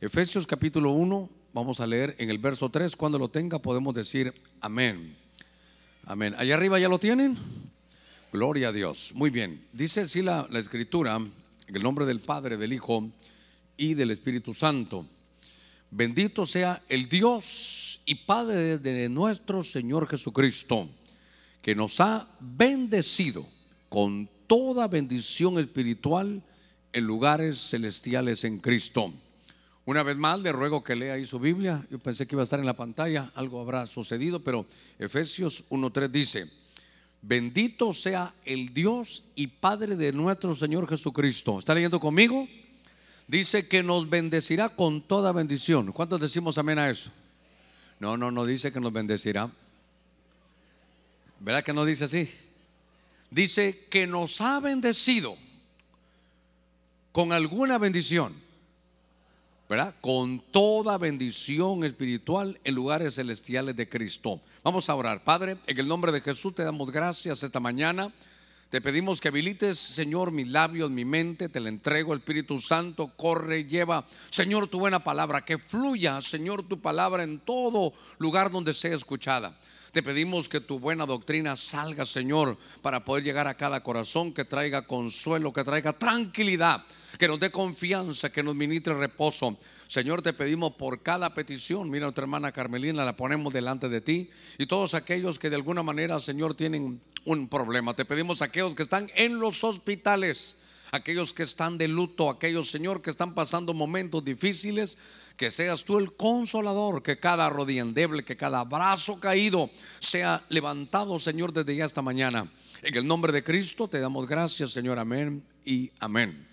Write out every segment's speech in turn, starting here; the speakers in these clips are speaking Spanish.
Efesios capítulo 1, vamos a leer en el verso 3. Cuando lo tenga podemos decir amén. Amén. Allá arriba ya lo tienen. Gloria a Dios. Muy bien. Dice así la, la escritura, en el nombre del Padre, del Hijo y del Espíritu Santo. Bendito sea el Dios y Padre de nuestro Señor Jesucristo, que nos ha bendecido con toda bendición espiritual en lugares celestiales en Cristo. Una vez más le ruego que lea ahí su Biblia. Yo pensé que iba a estar en la pantalla, algo habrá sucedido, pero Efesios 1.3 dice, bendito sea el Dios y Padre de nuestro Señor Jesucristo. ¿Está leyendo conmigo? Dice que nos bendecirá con toda bendición. ¿Cuántos decimos amén a eso? No, no, no dice que nos bendecirá. ¿Verdad que no dice así? Dice que nos ha bendecido con alguna bendición, ¿verdad? Con toda bendición espiritual en lugares celestiales de Cristo. Vamos a orar. Padre, en el nombre de Jesús te damos gracias esta mañana. Te pedimos que habilites, Señor, mis labios, mi mente, te la entrego, Espíritu Santo, corre, lleva, Señor, tu buena palabra, que fluya, Señor, tu palabra en todo lugar donde sea escuchada. Te pedimos que tu buena doctrina salga, Señor, para poder llegar a cada corazón, que traiga consuelo, que traiga tranquilidad, que nos dé confianza, que nos ministre reposo. Señor, te pedimos por cada petición. Mira, nuestra hermana Carmelina, la ponemos delante de ti. Y todos aquellos que de alguna manera, Señor, tienen un problema. Te pedimos a aquellos que están en los hospitales, aquellos que están de luto, aquellos, Señor, que están pasando momentos difíciles que seas tú el consolador, que cada rodilla endeble, que cada brazo caído sea levantado, Señor, desde ya esta mañana. En el nombre de Cristo te damos gracias, Señor, amén y amén.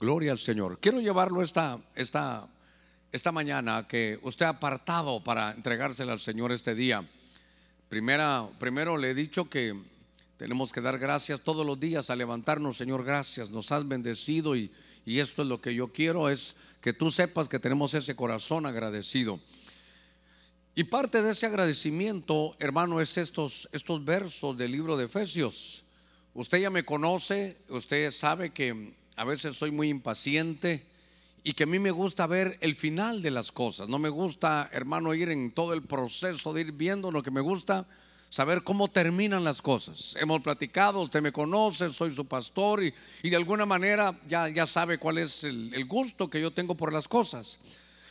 Gloria al Señor. Quiero llevarlo esta, esta, esta mañana que usted ha apartado para entregársela al Señor este día. Primera, primero le he dicho que tenemos que dar gracias todos los días a levantarnos, Señor, gracias. Nos has bendecido y, y esto es lo que yo quiero, es que tú sepas que tenemos ese corazón agradecido. Y parte de ese agradecimiento, hermano, es estos, estos versos del libro de Efesios. Usted ya me conoce, usted sabe que a veces soy muy impaciente y que a mí me gusta ver el final de las cosas. No me gusta, hermano, ir en todo el proceso de ir viendo lo que me gusta saber cómo terminan las cosas. Hemos platicado, usted me conoce, soy su pastor y, de alguna manera ya, ya sabe cuál es el, el, gusto que yo tengo por las cosas.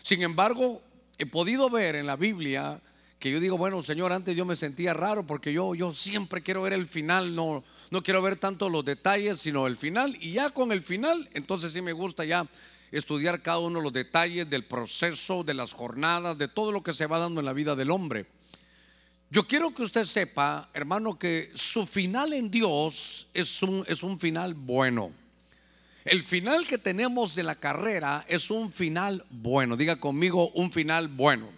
Sin embargo, he podido ver en la Biblia que yo digo, bueno, Señor, antes yo me sentía raro porque yo, yo siempre quiero ver el final, no, no quiero ver tanto los detalles, sino el final. Y ya con el final, entonces sí me gusta ya estudiar cada uno de los detalles del proceso, de las jornadas, de todo lo que se va dando en la vida del hombre. Yo quiero que usted sepa, hermano, que su final en Dios es un, es un final bueno. El final que tenemos de la carrera es un final bueno. Diga conmigo, un final bueno.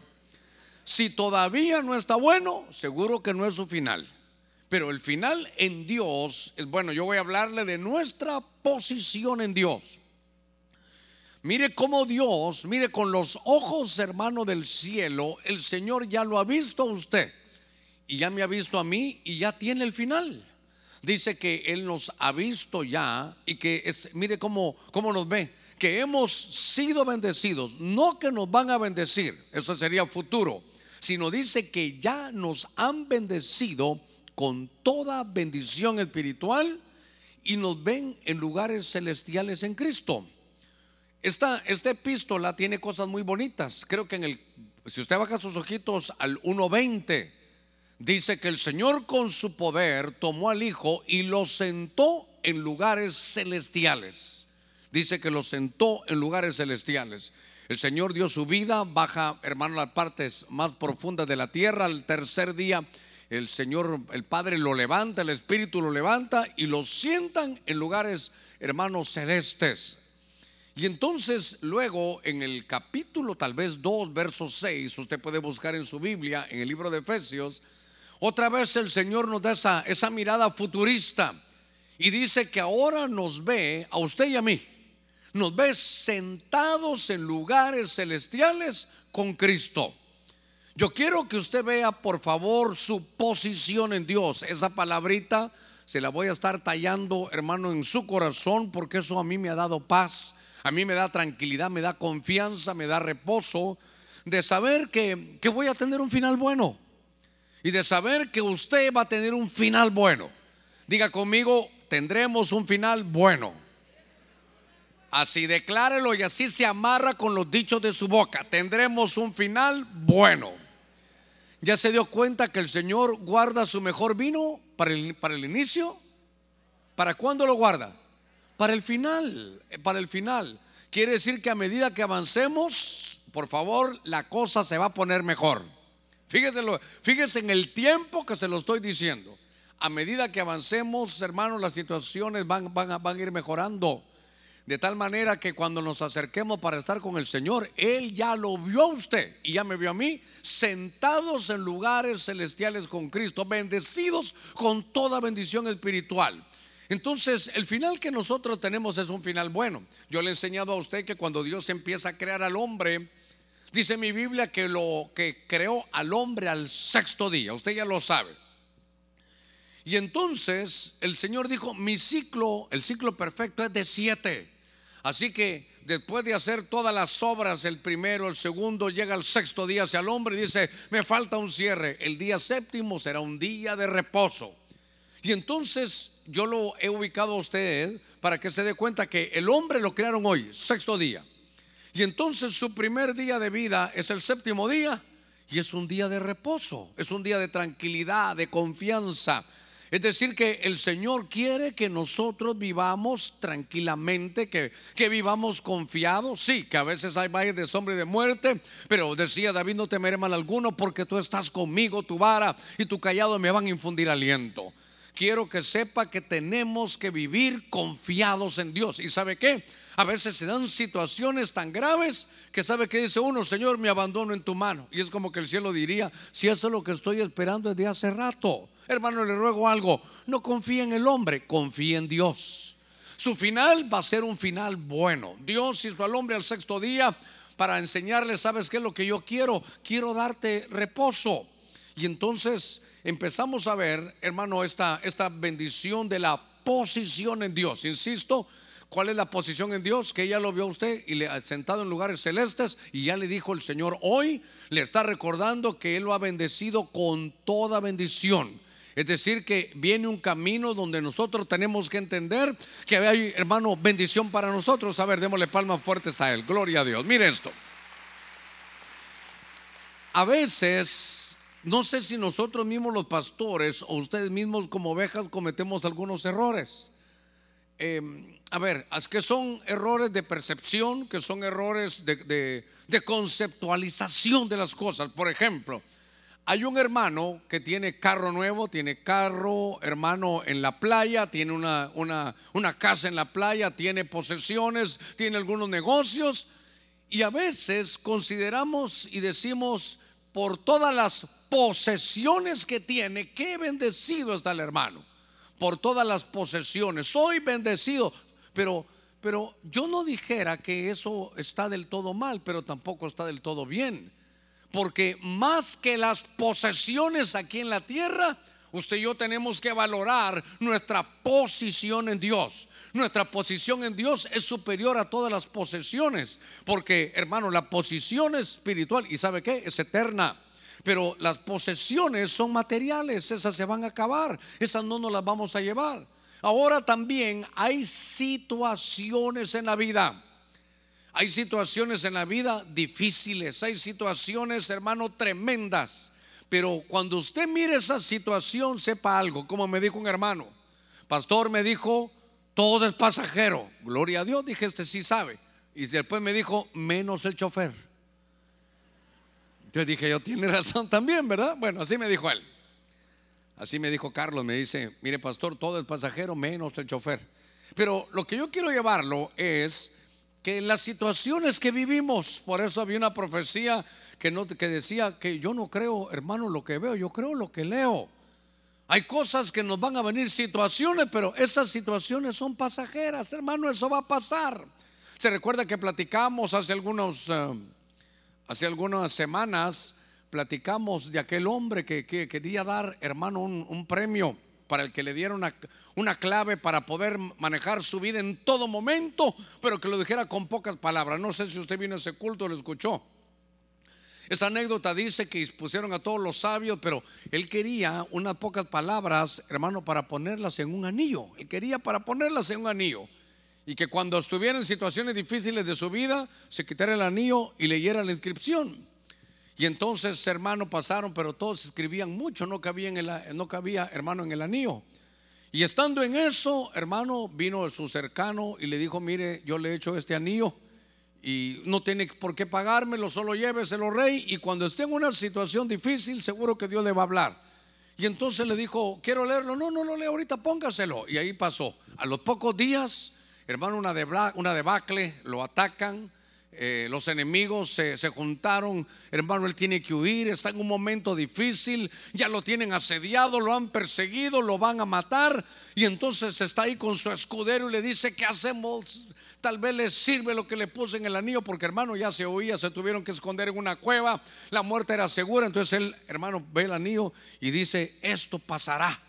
Si todavía no está bueno, seguro que no es su final. Pero el final en Dios es bueno. Yo voy a hablarle de nuestra posición en Dios. Mire cómo Dios, mire con los ojos, hermano del cielo, el Señor ya lo ha visto a usted y ya me ha visto a mí y ya tiene el final. Dice que Él nos ha visto ya y que es, mire cómo, cómo nos ve, que hemos sido bendecidos, no que nos van a bendecir, eso sería futuro, sino dice que ya nos han bendecido con toda bendición espiritual y nos ven en lugares celestiales en Cristo. Esta, esta epístola tiene cosas muy bonitas. Creo que en el, si usted baja sus ojitos al 1.20, dice que el Señor con su poder tomó al Hijo y lo sentó en lugares celestiales. Dice que lo sentó en lugares celestiales. El Señor dio su vida, baja, hermano, las partes más profundas de la tierra. Al tercer día, el Señor, el Padre lo levanta, el Espíritu lo levanta y lo sientan en lugares, hermanos, celestes. Y entonces luego en el capítulo tal vez 2, verso 6, usted puede buscar en su Biblia, en el libro de Efesios, otra vez el Señor nos da esa, mirada futurista y dice que ahora nos ve a usted y a mí, nos ve sentados en lugares celestiales con Cristo. Yo quiero que usted vea, por favor, su posición en Dios. Esa palabrita se la voy a estar tallando, hermano, en su corazón, porque eso a mí me ha dado paz, a mí me da tranquilidad, me da confianza, me da reposo de saber que voy a tener un final bueno y de saber que usted va a tener un final bueno. Diga conmigo, tendremos un final bueno. Así declárelo y así se amarra con los dichos de su boca. Tendremos un final bueno. ¿Ya se dio cuenta que el Señor guarda su mejor vino para el, para el inicio? ¿Para cuándo lo guarda? Para el final, para el final. Quiere decir que a medida que avancemos, por favor, la cosa se va a poner mejor. Fíjese, fíjese en el tiempo que se lo estoy diciendo. A medida que avancemos, hermanos, las situaciones van, van, van a ir mejorando. De tal manera que cuando nos acerquemos para estar con el Señor, Él ya lo vio a usted y ya me vio a mí, sentados en lugares celestiales con Cristo, bendecidos con toda bendición espiritual. Entonces, el final que nosotros tenemos es un final bueno. Yo le he enseñado a usted que cuando Dios empieza a crear al hombre, dice mi Biblia que lo que creó al hombre al sexto día, usted ya lo sabe. Y entonces el Señor dijo, mi ciclo, el ciclo perfecto es de siete. Así que después de hacer todas las obras, el primero, el segundo, llega el sexto día hacia el hombre y dice, me falta un cierre. El día séptimo será un día de reposo. Y entonces yo lo he ubicado a usted para que se dé cuenta que el hombre lo crearon hoy, sexto día. Y entonces su primer día de vida es el séptimo día y es un día de reposo, es un día de tranquilidad, de confianza, es decir, que el Señor quiere que nosotros vivamos tranquilamente, que, que vivamos confiados. Sí, que a veces hay valles de sombra y de muerte, pero decía David, no temeré mal alguno porque tú estás conmigo, tu vara y tu callado me van a infundir aliento. Quiero que sepa que tenemos que vivir confiados en Dios. ¿Y sabe qué? A veces se dan situaciones tan graves que sabe que dice uno, Señor, me abandono en tu mano. Y es como que el cielo diría, si eso es lo que estoy esperando desde hace rato. Hermano, le ruego algo. No confíe en el hombre, confíe en Dios. Su final va a ser un final bueno. Dios hizo al hombre al sexto día para enseñarle, ¿sabes qué es lo que yo quiero? Quiero darte reposo. Y entonces empezamos a ver, hermano, esta, esta bendición de la posición en Dios. Insisto, ¿Cuál es la posición en Dios? Que ella lo vio a usted y le ha sentado en lugares celestes y ya le dijo el Señor hoy, le está recordando que Él lo ha bendecido con toda bendición. Es decir, que viene un camino donde nosotros tenemos que entender que hay, hermano, bendición para nosotros. A ver, démosle palmas fuertes a Él. Gloria a Dios. Mire esto. A veces, no sé si nosotros mismos los pastores o ustedes mismos como ovejas cometemos algunos errores. Em, a ver, que son errores de percepción, que son errores de conceptualización de las cosas. Por ejemplo, hay un hermano que tiene carro nuevo, tiene carro, hermano, en la playa, tiene una, una, una casa en la playa, tiene posesiones, tiene algunos negocios. Y a veces consideramos y decimos, por todas las posesiones que tiene, qué bendecido está el hermano. Por todas las posesiones, soy bendecido. Pero, pero yo no dijera que eso está del todo mal, pero tampoco está del todo bien. Porque más que las posesiones aquí en la tierra, usted y yo tenemos que valorar nuestra posición en Dios. Nuestra posición en Dios es superior a todas las posesiones. Porque, hermano, la posición espiritual, ¿y sabe qué? Es eterna. Pero las posesiones son materiales, esas se van a acabar, esas no nos las vamos a llevar. Ahora también hay situaciones en la vida hay situaciones en la vida difíciles, hay situaciones, hermano, tremendas. Pero cuando usted mire esa situación, sepa algo, como me dijo un hermano. Pastor me dijo, todo es pasajero. Gloria a Dios, dije, este sí sabe. Y después me dijo, menos el chofer. Entonces dije, yo tiene razón también, ¿verdad? Bueno, así me dijo él. Así me dijo Carlos, me dice, mire pastor, todo es pasajero menos el chofer. Pero lo que yo quiero llevarlo es que las situaciones que vivimos, por eso había una profecía que, no, que decía que yo no creo, hermano, lo que veo, yo creo lo que leo. Hay cosas que nos van a venir situaciones, pero esas situaciones son pasajeras, hermano, eso va a pasar. Se recuerda que platicamos hace algunos, eh, hace algunas semanas, platicamos de aquel hombre que, quería dar, hermano, un, premio para el que le diera una, clave para poder manejar su vida en todo momento, pero que lo dijera con pocas palabras. No sé si usted vino a ese culto lo escuchó. Esa anécdota dice que pusieron a todos los sabios, pero él quería unas pocas palabras, hermano, para ponerlas en un anillo. Él quería para ponerlas en un anillo. Y que cuando estuviera en situaciones difíciles de su vida, se quitara el anillo y leyera la inscripción. Y entonces, hermano, pasaron, pero todos escribían mucho, no cabía, hermano, en el anillo. Y estando en eso, hermano, vino su cercano y le dijo, mire, yo le he hecho este anillo y no tiene por qué pagármelo, solo lléveselo rey y cuando esté en una situación difícil seguro que Dios le va a hablar. Y entonces le dijo, quiero leerlo, no, no lo leo ahorita, póngaselo. Y ahí pasó. A los pocos días, hermano, una, una debacle, lo atacan, eh, los enemigos se, se, juntaron, hermano, él tiene que huir, está en un momento difícil, ya lo tienen asediado, lo han perseguido, lo van a matar, y entonces está ahí con su escudero y le dice, ¿qué hacemos? Tal vez les sirve lo que le puse en el anillo, porque hermano ya se oía, se tuvieron que esconder en una cueva, la muerte era segura. Entonces el hermano ve el anillo y dice, esto pasará.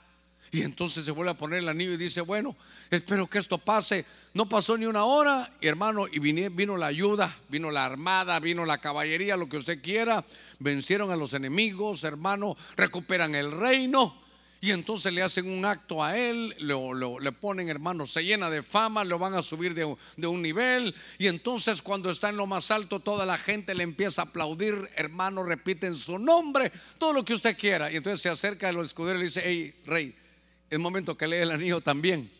Y entonces se vuelve a poner el anillo y dice, bueno, espero que esto pase. No pasó ni una hora, hermano, y vino, vino la ayuda, vino la armada, vino la caballería, lo que usted quiera. Vencieron a los enemigos, hermano, recuperan el reino. Y entonces le hacen un acto a él, le ponen hermano, se llena de fama, lo van a subir de, de, un nivel. Y entonces cuando está en lo más alto, toda la gente le empieza a aplaudir, hermano, repiten su nombre, todo lo que usted quiera. Y entonces se acerca a los escuderos y dice, hey, rey, es momento que lee el anillo también.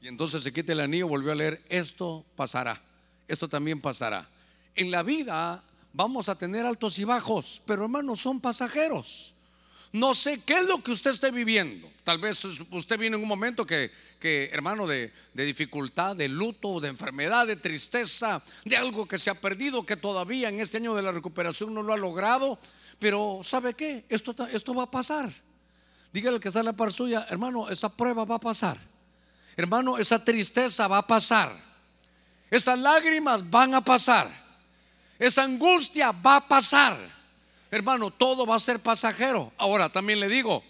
Y entonces se quita el anillo, volvió a leer, esto pasará, esto también pasará. En la vida vamos a tener altos y bajos, pero hermanos, son pasajeros. No sé qué es lo que usted esté viviendo. Tal vez usted viene en un momento que, hermano, de, de, dificultad, de luto, de enfermedad, de tristeza, de algo que se ha perdido, que todavía en este año de la recuperación no lo ha logrado. Pero ¿sabe qué? Esto, esto va a pasar. Dígale que está en la par suya, hermano, esa prueba va a pasar. Hermano, esa tristeza va a pasar. Esas lágrimas van a pasar. Esa angustia va a pasar. Hermano, todo va a ser pasajero. Ahora también le digo,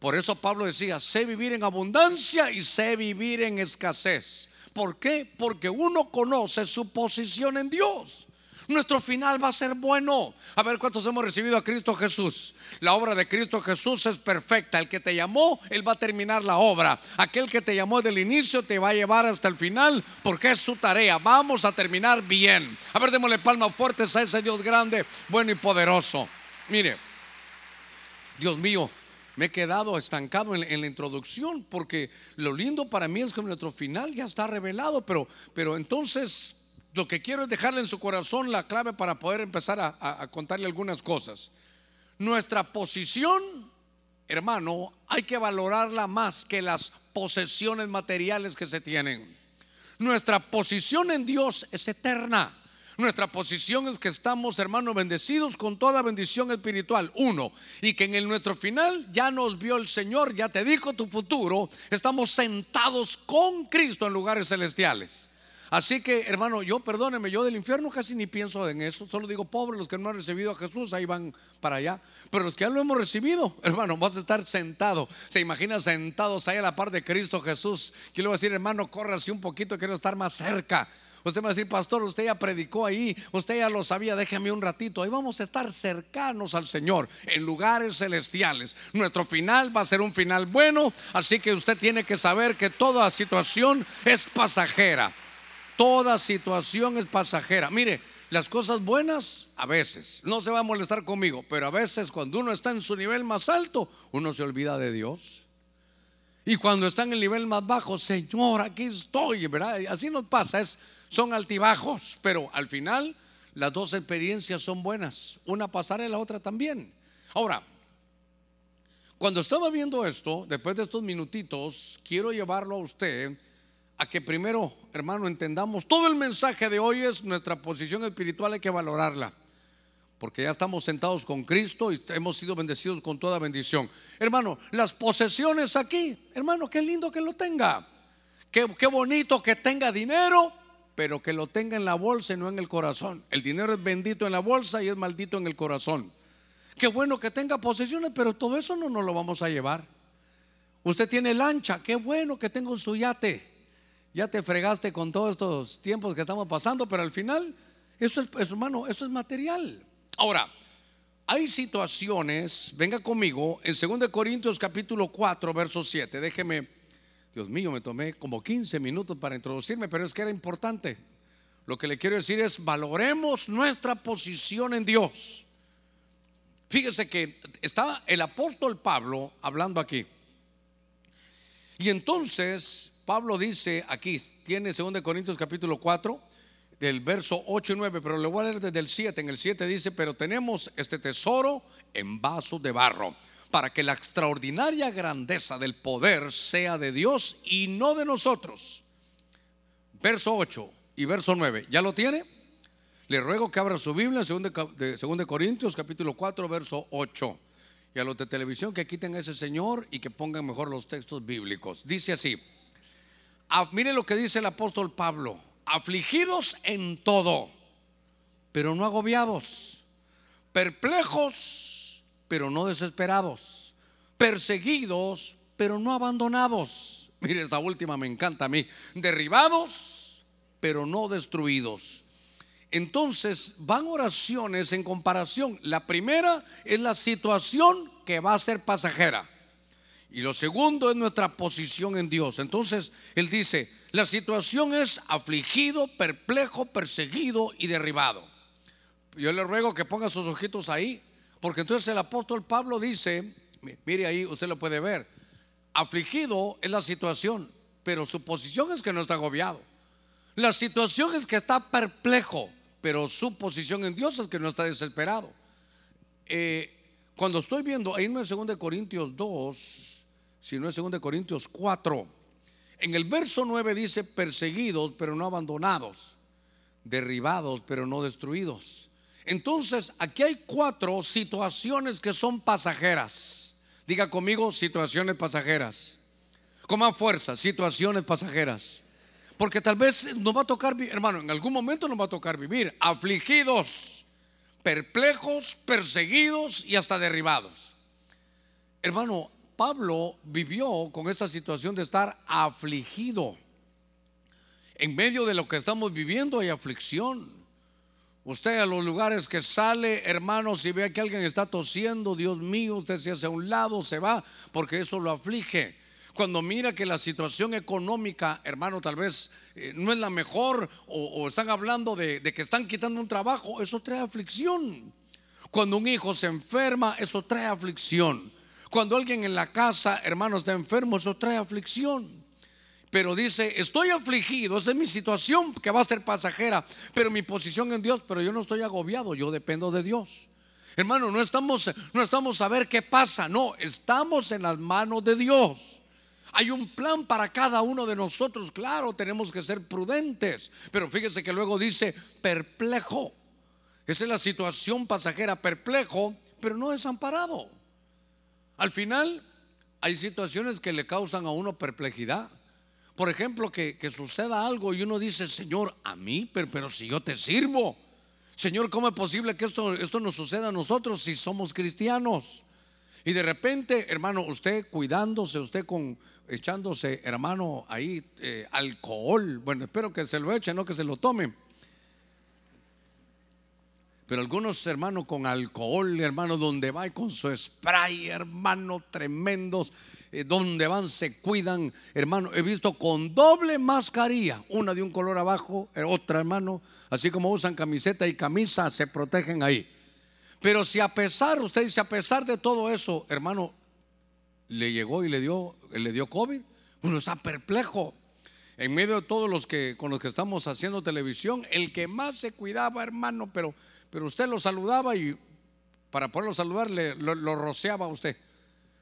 por eso Pablo decía, sé vivir en abundancia y sé vivir en escasez. ¿Por qué? Porque uno conoce su posición en Dios. Nuestro final va a ser bueno. A ver cuántos hemos recibido a Cristo Jesús. La obra de Cristo Jesús es perfecta. El que te llamó, Él va a terminar la obra. Aquel que te llamó desde el inicio te va a llevar hasta el final porque es su tarea. Vamos a terminar bien. A ver, démosle palmas fuertes a ese Dios grande, bueno y poderoso. Mire, Dios mío, me he quedado estancado en, la introducción porque lo lindo para mí es que nuestro final ya está revelado, pero, pero entonces lo que quiero es dejarle en su corazón la clave para poder empezar a, contarle algunas cosas. Nuestra posición, hermano, hay que valorarla más que las posesiones materiales que se tienen. Nuestra posición en Dios es eterna. Nuestra posición es que estamos, hermano, bendecidos con toda bendición espiritual. Uno, y que en el nuestro final ya nos vio el Señor, ya te dijo tu futuro. Estamos sentados con Cristo en lugares celestiales. Así que, hermano, yo perdóneme, yo del infierno casi ni pienso en eso. Solo digo, pobres los que no han recibido a Jesús, ahí van para allá. Pero los que ya lo hemos recibido, hermano, vas a estar sentado. Se imagina sentados ahí a la par de Cristo Jesús. Yo le voy a decir, hermano, corra así un poquito, quiero estar más cerca. Usted me va a decir, pastor, usted ya predicó ahí, usted ya lo sabía, déjeme un ratito. Ahí vamos a estar cercanos al Señor, en lugares celestiales. Nuestro final va a ser un final bueno, así que usted tiene que saber que toda situación es pasajera. Toda situación es pasajera. Mire, las cosas buenas a veces, no se va a molestar conmigo, pero a veces cuando uno está en su nivel más alto, uno se olvida de Dios. Y cuando está en el nivel más bajo, Señor, aquí estoy, ¿verdad? Así nos pasa, es, son altibajos, pero al final las dos experiencias son buenas. Una pasará y la otra también. Ahora, cuando estaba viendo esto, después de estos minutitos, quiero llevarlo a usted a que primero, hermano, entendamos, todo el mensaje de hoy es nuestra posición espiritual, hay que valorarla, porque ya estamos sentados con Cristo y hemos sido bendecidos con toda bendición. Hermano, las posesiones aquí, hermano, qué lindo que lo tenga, qué, qué bonito que tenga dinero, pero que lo tenga en la bolsa y no en el corazón. El dinero es bendito en la bolsa y es maldito en el corazón. Qué bueno que tenga posesiones, pero todo eso no nos lo vamos a llevar. Usted tiene lancha, qué bueno que tengo su yate. Ya te fregaste con todos estos tiempos que estamos pasando, pero al final eso es, eso es material. Ahora, hay situaciones, venga conmigo, en 2 Corintios capítulo 4, verso 7. Déjeme, Dios mío, me tomé como 15 minutos para introducirme, pero es que era importante. Lo que le quiero decir es, valoremos nuestra posición en Dios. Fíjese que está el apóstol Pablo hablando aquí. Y entonces Pablo dice aquí, tiene 2 Corintios capítulo 4, del verso 8 y 9, pero le voy a leer desde el 7. En el 7 dice, pero tenemos este tesoro en vasos de barro, para que la extraordinaria grandeza del poder sea de Dios y no de nosotros. Verso 8 y verso 9, ¿ya lo tiene? Le ruego que abra su Biblia en 2 Corintios capítulo 4, verso 8 y a los de televisión que quiten a ese señor y que pongan mejor los textos bíblicos. Dice así, ah, mire lo que dice el apóstol Pablo, afligidos en todo, pero no agobiados, perplejos, pero no desesperados, perseguidos, pero no abandonados. Mire, esta última me encanta a mí, derribados, pero no destruidos entonces van oraciones en comparación. La primera es la situación que va a ser pasajera. Y lo segundo es nuestra posición en Dios. Entonces él dice, la situación es afligido, perplejo, perseguido y derribado. Yo le ruego que ponga sus ojitos ahí, porque entonces el apóstol Pablo dice, mire ahí, usted lo puede ver, afligido es la situación, pero su posición es que no está agobiado. La situación es que está perplejo, pero su posición en Dios es que no está desesperado. Eh, cuando estoy viendo, ahí es 2 Corintios 2, sino es 2 Corintios 4. En el verso 9 dice perseguidos, pero no abandonados, derribados, pero no destruidos. Entonces, aquí hay cuatro situaciones que son pasajeras. Diga conmigo, situaciones pasajeras. Con más fuerza, situaciones pasajeras. Porque tal vez nos va a tocar, hermano, en algún momento nos va a tocar vivir afligidos, perplejos, perseguidos y hasta derribados. Hermano, Pablo vivió con esta situación de estar afligido. En medio de lo que estamos viviendo hay aflicción. Usted a los lugares que sale, hermano, si ve que alguien está tosiendo, Dios mío, usted se hace a un lado, se va, porque eso lo aflige cuando mira que la situación económica, hermano, tal vez eh, no es la mejor o, están hablando de, de que están quitando un trabajo, eso trae aflicción. Cuando un hijo se enferma, eso trae aflicción. Cuando alguien en la casa, hermano, está enfermo, eso trae aflicción. Pero dice, estoy afligido, esa es mi situación que va a ser pasajera, pero mi posición en Dios, pero yo no estoy agobiado, yo dependo de Dios. Hermano, no estamos, no estamos a ver qué pasa, no, estamos en las manos de Dios. Hay un plan para cada uno de nosotros, claro, tenemos que ser prudentes, pero fíjese que luego dice perplejo. Esa es la situación pasajera, perplejo, pero no desamparado. Al final hay situaciones que le causan a uno perplejidad. Por ejemplo, que, suceda algo y uno dice, Señor, a mí, pero, si yo te sirvo. Señor, ¿cómo es posible que esto, esto nos suceda a nosotros si somos cristianos? Y de repente, hermano, usted cuidándose, usted con echándose, hermano, ahí eh, alcohol. Bueno, espero que se lo eche, no que se lo tome. Pero algunos hermanos con alcohol, hermano, donde va con su spray, hermano, tremendos, eh, donde van se cuidan, hermano. He visto con doble mascarilla, una de un color abajo, eh, otra, hermano, así como usan camiseta y camisa, se protegen ahí. Pero si a pesar, usted dice, a pesar de todo eso, hermano, le llegó y le dio, le dio COVID, uno está perplejo. En medio de todos los que con los que estamos haciendo televisión, el que más se cuidaba, hermano, pero, pero usted lo saludaba y para poderlo saludar lo, lo rociaba a usted.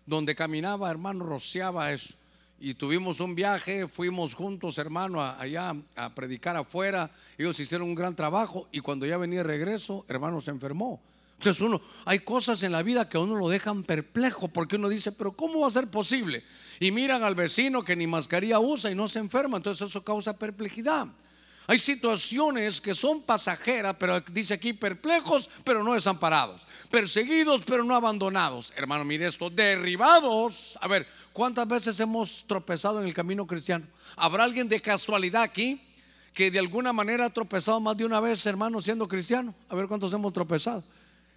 Donde caminaba, hermano, rociaba eso. Y tuvimos un viaje, fuimos juntos, hermano, allá a predicar afuera. Ellos hicieron un gran trabajo y cuando ya venía de regreso, hermano, se enfermó. Entonces uno, hay cosas en la vida que a uno lo dejan perplejo porque uno dice, pero ¿cómo va a ser posible? Y miran al vecino que ni mascarilla usa y no se enferma, entonces eso causa perplejidad. Hay situaciones que son pasajeras, pero dice aquí perplejos, pero no desamparados. Perseguidos, pero no abandonados. Hermano, mire esto, derribados. A ver, ¿cuántas veces hemos tropezado en el camino cristiano? ¿Habrá alguien de casualidad aquí que de alguna manera ha tropezado más de una vez, hermano, siendo cristiano? A ver cuántos hemos tropezado.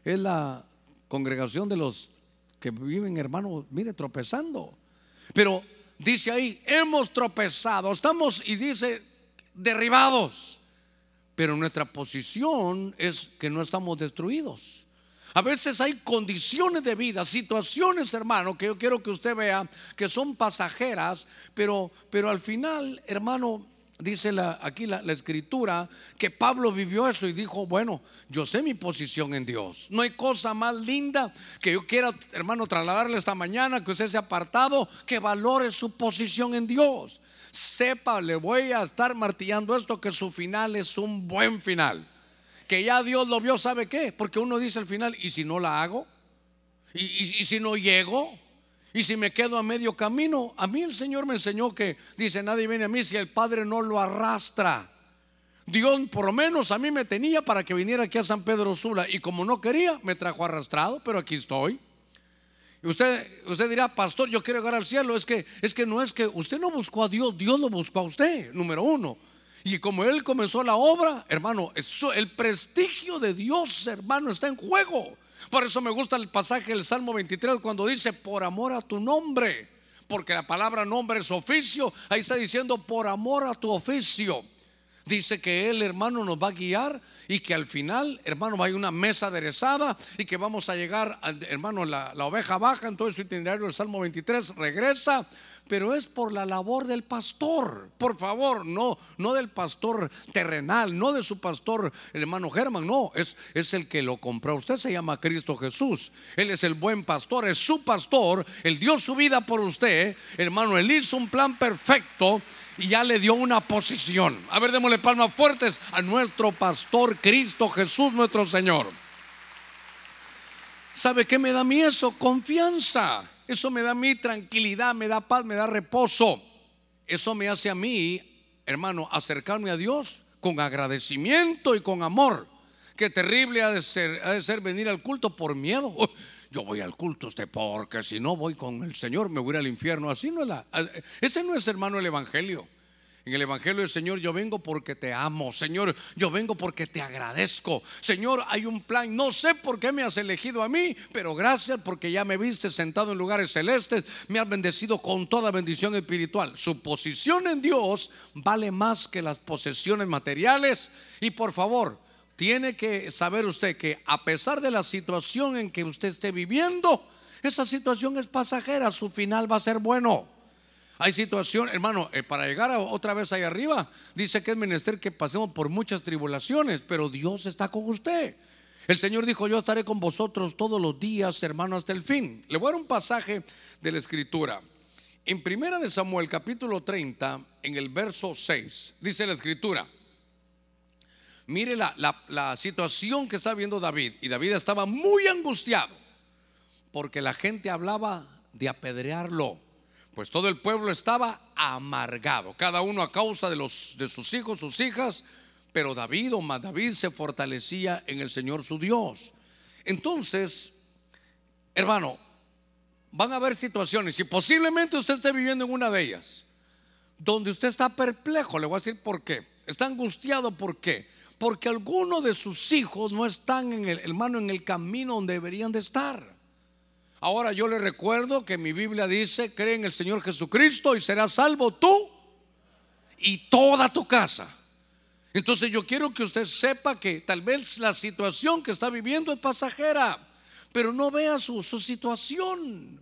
Es la congregación de los que viven, hermano, mire, tropezando. Pero dice ahí, hemos tropezado, estamos, y dice, derribados. Pero nuestra posición es que no estamos destruidos. A veces hay condiciones de vida, situaciones, hermano, que yo quiero que usted vea que son pasajeras, pero, pero al final, hermano, dice la, aquí la, la, escritura que Pablo vivió eso y dijo, bueno, yo sé mi posición en Dios. No hay cosa más linda que yo quiera, hermano, trasladarle esta mañana, que usted se ha apartado, que valore su posición en Dios sepa, le voy a estar martillando esto, que su final es un buen final. Que ya Dios lo vio, ¿sabe qué? Porque uno dice al final, ¿y si no la hago? ¿Y, y, si no llego? ¿Y si me quedo a medio camino? A mí el Señor me enseñó que, dice, nadie viene a mí si el Padre no lo arrastra. Dios por lo menos a mí me tenía para que viniera aquí a San Pedro Sula y como no quería, me trajo arrastrado, pero aquí estoy. Usted, usted dirá, pastor, yo quiero llegar al cielo. Es que, es que no es que usted no buscó a Dios, Dios lo buscó a usted, número uno. Y como Él comenzó la obra, hermano, el prestigio de Dios, hermano, está en juego. Por eso me gusta el pasaje del Salmo 23 cuando dice, por amor a tu nombre. Porque la palabra nombre es oficio. Ahí está diciendo, por amor a tu oficio. Dice que Él, hermano, nos va a guiar y que al final, hermano, hay una mesa aderezada y que vamos a llegar, hermano, la, la oveja baja, entonces su itinerario del Salmo 23 regresa, pero es por la labor del pastor, por favor, no, no del pastor terrenal, no de su pastor, el hermano Germán, no, es, es el que lo compró. Usted se llama Cristo Jesús, Él es el buen pastor, es su pastor, Él dio su vida por usted, hermano, Él hizo un plan perfecto y ya le dio una posición. A ver, démosle palmas fuertes a nuestro pastor Cristo Jesús, nuestro Señor. ¿Sabe qué me da a mí eso? Confianza. Eso me da a mí tranquilidad, me da paz, me da reposo. Eso me hace a mí, hermano, acercarme a Dios con agradecimiento y con amor. Qué terrible ha de ser, ha de ser venir al culto por miedo. Yo voy al culto usted porque si no voy con el Señor me voy al infierno. Así no es la, ese no es hermano el evangelio. En el Evangelio del Señor, yo vengo porque te amo. Señor, yo vengo porque te agradezco. Señor, hay un plan. No sé por qué me has elegido a mí, pero gracias porque ya me viste sentado en lugares celestes. Me has bendecido con toda bendición espiritual. Su posición en Dios vale más que las posesiones materiales. Y por favor, tiene que saber usted que a pesar de la situación en que usted esté viviendo, esa situación es pasajera. Su final va a ser bueno. Hay situación, hermano, eh, para llegar otra vez ahí arriba, dice que es menester que pasemos por muchas tribulaciones, pero Dios está con usted. El Señor dijo, yo estaré con vosotros todos los días, hermano, hasta el fin. Le voy a dar un pasaje de la escritura. En primera de Samuel, capítulo 30, en el verso 6, dice la escritura, mire la, la, la situación que está viendo David. Y David estaba muy angustiado, porque la gente hablaba de apedrearlo pues todo el pueblo estaba amargado, cada uno a causa de, los, de sus hijos, sus hijas, pero David o más David se fortalecía en el Señor su Dios. Entonces, hermano, van a haber situaciones y posiblemente usted esté viviendo en una de ellas, donde usted está perplejo, le voy a decir por qué, está angustiado, ¿por qué? Porque algunos de sus hijos no están en el hermano en el camino donde deberían de estar. Ahora yo le recuerdo que mi Biblia dice, cree en el Señor Jesucristo y serás salvo tú y toda tu casa. Entonces yo quiero que usted sepa que tal vez la situación que está viviendo es pasajera, pero no vea su, situación.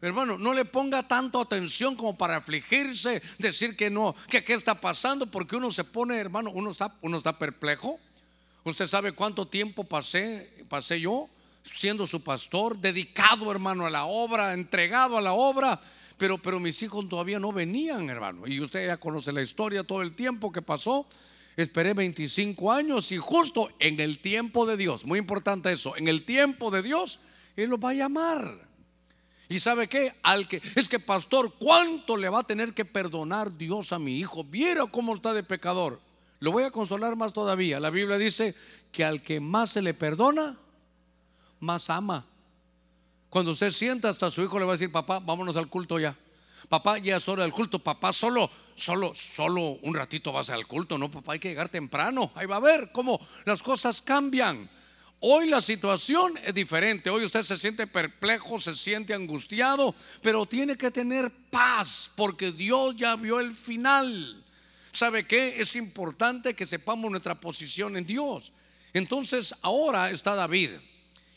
Hermano, no le ponga tanto atención como para afligirse, decir que no, que qué está pasando, porque uno se pone, hermano, uno está, uno está perplejo. Usted sabe cuánto tiempo pasé, pasé yo siendo su pastor, dedicado, hermano, a la obra, entregado a la obra. Pero, pero mis hijos todavía no venían, hermano. Y usted ya conoce la historia, todo el tiempo que pasó. Esperé 25 años y justo en el tiempo de Dios, muy importante eso, en el tiempo de Dios, Él lo va a llamar. ¿Y sabe qué? Al que es que pastor, ¿cuánto le va a tener que perdonar Dios a mi hijo? Viera cómo está de pecador. Lo voy a consolar más todavía. La Biblia dice que al que más se le perdona, más ama. Cuando usted sienta hasta su hijo le va a decir, papá, vámonos al culto ya. Papá, ya es hora del culto. Papá, solo, solo, solo un ratito vas al culto. No, papá, hay que llegar temprano. Ahí va a ver cómo las cosas cambian. Hoy la situación es diferente. Hoy usted se siente perplejo, se siente angustiado, pero tiene que tener paz porque Dios ya vio el final. ¿Sabe qué? Es importante que sepamos nuestra posición en Dios. Entonces ahora está David.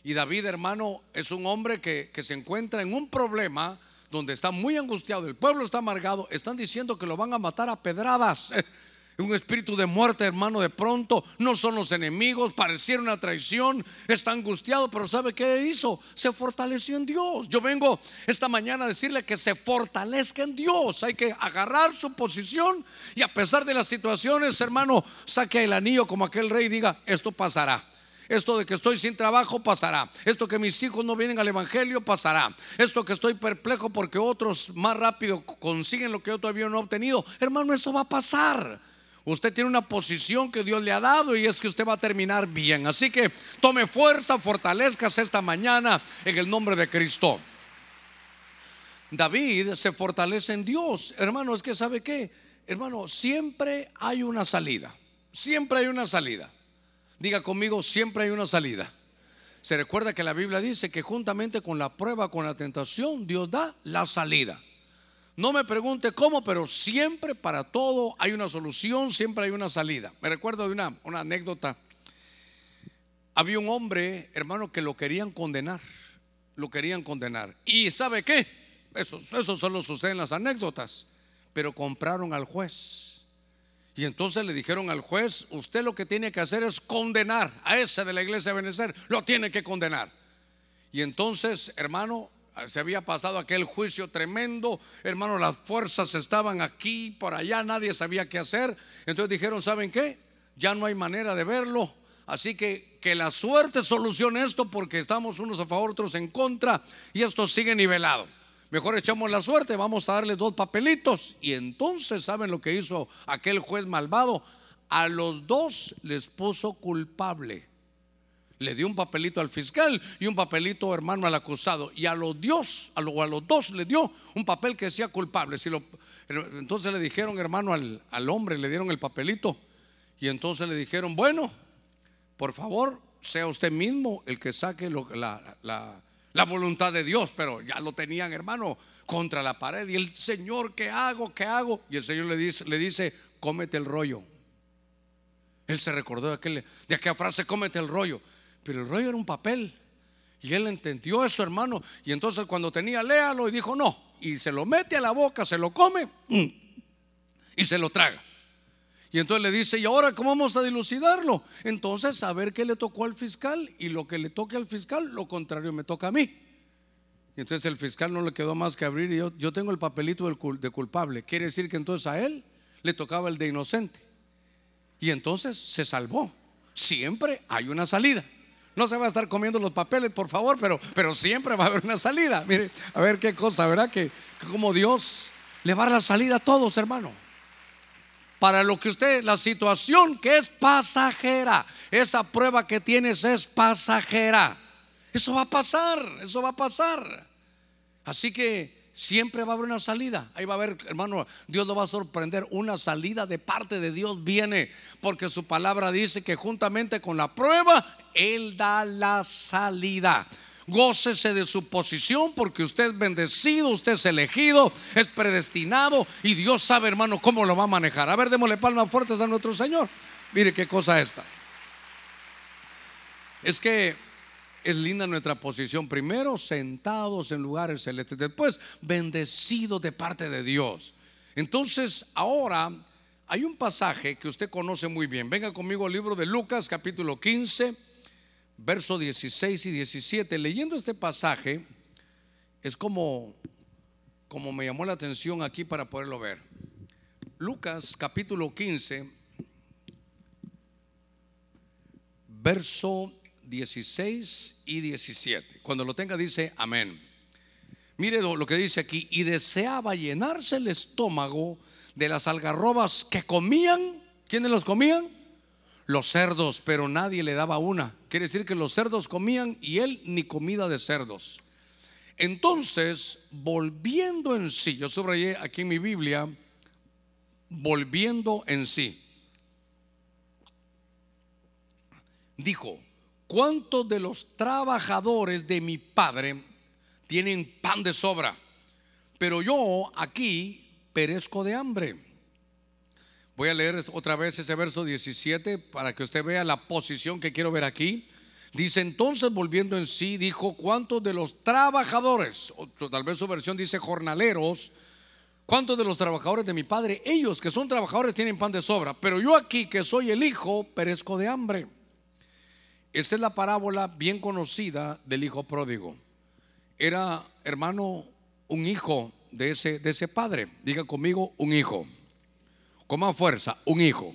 Y David, hermano, es un hombre que, se encuentra en un problema donde está muy angustiado. El pueblo está amargado. Están diciendo que lo van a matar a pedradas. un espíritu de muerte, hermano, de pronto. No son los enemigos, pareciera una traición, está angustiado, pero ¿sabe qué hizo? Se fortaleció en Dios. Yo vengo esta mañana a decirle que se fortalezca en Dios. Hay que agarrar su posición y a pesar de las situaciones, hermano, saque el anillo como aquel rey y diga, esto pasará. Esto de que estoy sin trabajo pasará. Esto que mis hijos no vienen al Evangelio pasará. Esto que estoy perplejo porque otros más rápido consiguen lo que yo todavía no he obtenido. Hermano, eso va a pasar. Usted tiene una posición que Dios le ha dado y es que usted va a terminar bien. Así que tome fuerza, fortalezcas esta mañana en el nombre de Cristo. David se fortalece en Dios. Hermano, es que sabe qué? Hermano, siempre hay una salida. Siempre hay una salida. Diga conmigo, siempre hay una salida. Se recuerda que la Biblia dice que juntamente con la prueba, con la tentación, Dios da la salida. No me pregunte cómo, pero siempre para todo hay una solución, siempre hay una salida. Me recuerdo de una, una anécdota. Había un hombre, hermano, que lo querían condenar. Lo querían condenar. ¿Y sabe qué? Eso, eso solo sucede en las anécdotas. Pero compraron al juez. Y entonces le dijeron al juez, usted lo que tiene que hacer es condenar a ese de la iglesia de Benecer. Lo tiene que condenar. Y entonces, hermano, se había pasado aquel juicio tremendo, hermano, las fuerzas estaban aquí, por allá, nadie sabía qué hacer. Entonces dijeron, ¿saben qué? Ya no hay manera de verlo. Así que que la suerte solucione esto porque estamos unos a favor, otros en contra y esto sigue nivelado. Mejor echamos la suerte, vamos a darle dos papelitos. Y entonces, ¿saben lo que hizo aquel juez malvado? A los dos les puso culpable. Le dio un papelito al fiscal y un papelito, hermano, al acusado. Y a los Dios, a, a los dos le dio un papel que decía culpable. Si lo, entonces le dijeron, hermano, al, al, hombre, le dieron el papelito. Y entonces le dijeron, bueno, por favor, sea usted mismo el que saque la, la, la voluntad de Dios. Pero ya lo tenían, hermano, contra la pared. Y el Señor, ¿qué hago? ¿Qué hago? Y el Señor le dice, le dice cómete el rollo. Él se recordó de, aquel, de aquella frase, cómete el rollo. Pero el rollo era un papel. Y él entendió eso, hermano. Y entonces cuando tenía, léalo y dijo, no. Y se lo mete a la boca, se lo come mm, y se lo traga. Y entonces le dice, ¿y ahora cómo vamos a dilucidarlo? Entonces, a ver qué le tocó al fiscal y lo que le toque al fiscal, lo contrario me toca a mí. Y entonces el fiscal no le quedó más que abrir y yo, yo tengo el papelito de culpable. Quiere decir que entonces a él le tocaba el de inocente. Y entonces se salvó. Siempre hay una salida. No se va a estar comiendo los papeles, por favor, pero, pero siempre va a haber una salida. Mire, a ver qué cosa, ¿verdad? Que, como Dios le va a dar la salida a todos, hermano. Para lo que usted, la situación que es pasajera, esa prueba que tienes es pasajera. Eso va a pasar, eso va a pasar. Así que siempre va a haber una salida. Ahí va a haber, hermano, Dios lo va a sorprender. Una salida de parte de Dios viene, porque su palabra dice que juntamente con la prueba, Él da la salida. Gócese de su posición porque usted es bendecido, usted es elegido, es predestinado y Dios sabe, hermano, cómo lo va a manejar. A ver, démosle palmas fuertes a nuestro Señor. Mire qué cosa esta. Es que es linda nuestra posición. Primero, sentados en lugares celestes. Después, bendecidos de parte de Dios. Entonces, ahora hay un pasaje que usted conoce muy bien. Venga conmigo al libro de Lucas, capítulo 15, verso 16 y 17. Leyendo este pasaje, es como, como me llamó la atención aquí para poderlo ver. Lucas, capítulo 15, verso 16 y 17. Cuando lo tenga dice amén. Mire lo que dice aquí, y deseaba llenarse el estómago de las algarrobas que comían, ¿Quiénes los comían? Los cerdos, pero nadie le daba una. Quiere decir que los cerdos comían y él ni comida de cerdos. Entonces, volviendo en sí, yo subrayé aquí en mi Biblia, volviendo en sí. Dijo, ¿cuántos de los trabajadores de mi padre tienen pan de sobra? Pero yo aquí perezco de hambre. Voy a leer otra vez ese verso 17 para que usted vea la posición que quiero ver aquí. Dice entonces, volviendo en sí, dijo, ¿cuántos de los trabajadores, o tal vez su versión dice jornaleros, cuántos de los trabajadores de mi padre, ellos que son trabajadores tienen pan de sobra, pero yo aquí que soy el hijo, perezco de hambre? Esta es la parábola bien conocida del hijo pródigo. Era, hermano, un hijo de ese, de ese padre. Diga conmigo, un hijo. Con más fuerza, un hijo.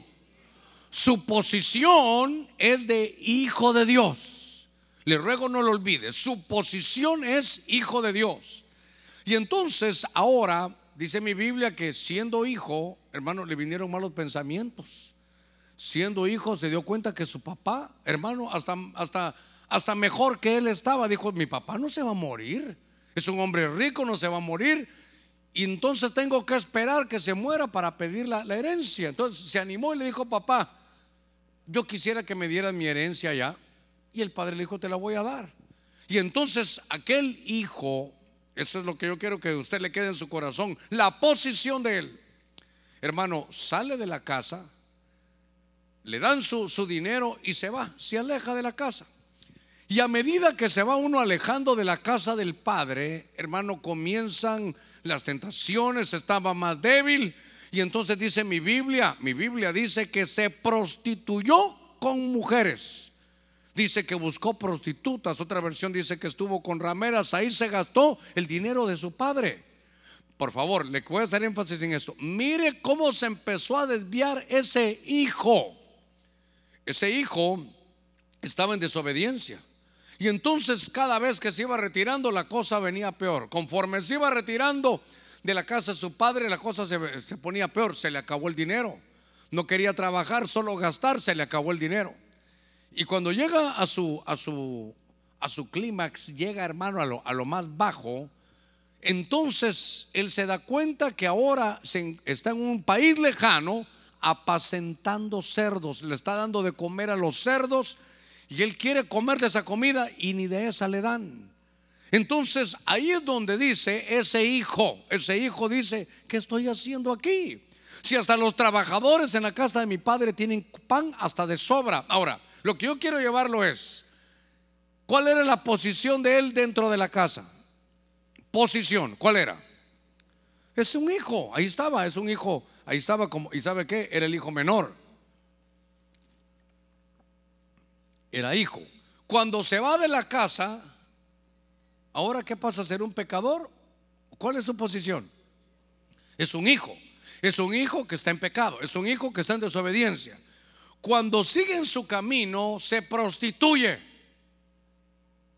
Su posición es de hijo de Dios. Le ruego no lo olvide. Su posición es hijo de Dios. Y entonces ahora dice mi Biblia que siendo hijo, hermano, le vinieron malos pensamientos. Siendo hijo se dio cuenta que su papá, hermano, hasta, hasta, hasta mejor que él estaba, dijo, mi papá no se va a morir. Es un hombre rico, no se va a morir. Y entonces tengo que esperar que se muera para pedir la, herencia. Entonces se animó y le dijo, papá, yo quisiera que me dieran mi herencia ya. Y el padre le dijo, te la voy a dar. Y entonces aquel hijo, eso es lo que yo quiero que usted le quede en su corazón, la posición de él. Hermano, sale de la casa, le dan su, su dinero y se va, se aleja de la casa. Y a medida que se va uno alejando de la casa del padre, hermano, comienzan las tentaciones, estaba más débil. Y entonces dice mi Biblia, mi Biblia dice que se prostituyó con mujeres. Dice que buscó prostitutas, otra versión dice que estuvo con rameras, ahí se gastó el dinero de su padre. Por favor, le voy a hacer énfasis en esto. Mire cómo se empezó a desviar ese hijo. Ese hijo estaba en desobediencia. Y entonces cada vez que se iba retirando la cosa venía peor. Conforme se iba retirando de la casa de su padre la cosa se, ponía peor. Se le acabó el dinero. No quería trabajar, solo gastar, se le acabó el dinero. Y cuando llega a su, a su, a su clímax, llega hermano a lo, a lo más bajo, entonces él se da cuenta que ahora está en un país lejano apacentando cerdos, le está dando de comer a los cerdos y él quiere comer de esa comida y ni de esa le dan. Entonces ahí es donde dice ese hijo, ese hijo dice, ¿qué estoy haciendo aquí? Si hasta los trabajadores en la casa de mi padre tienen pan hasta de sobra. Ahora, lo que yo quiero llevarlo es, ¿cuál era la posición de él dentro de la casa? Posición, ¿cuál era? Es un hijo, ahí estaba, es un hijo, ahí estaba como, ¿y sabe qué? Era el hijo menor. Era hijo. Cuando se va de la casa, ahora qué pasa ser un pecador? ¿Cuál es su posición? Es un hijo. Es un hijo que está en pecado. Es un hijo que está en desobediencia. Cuando sigue en su camino, se prostituye.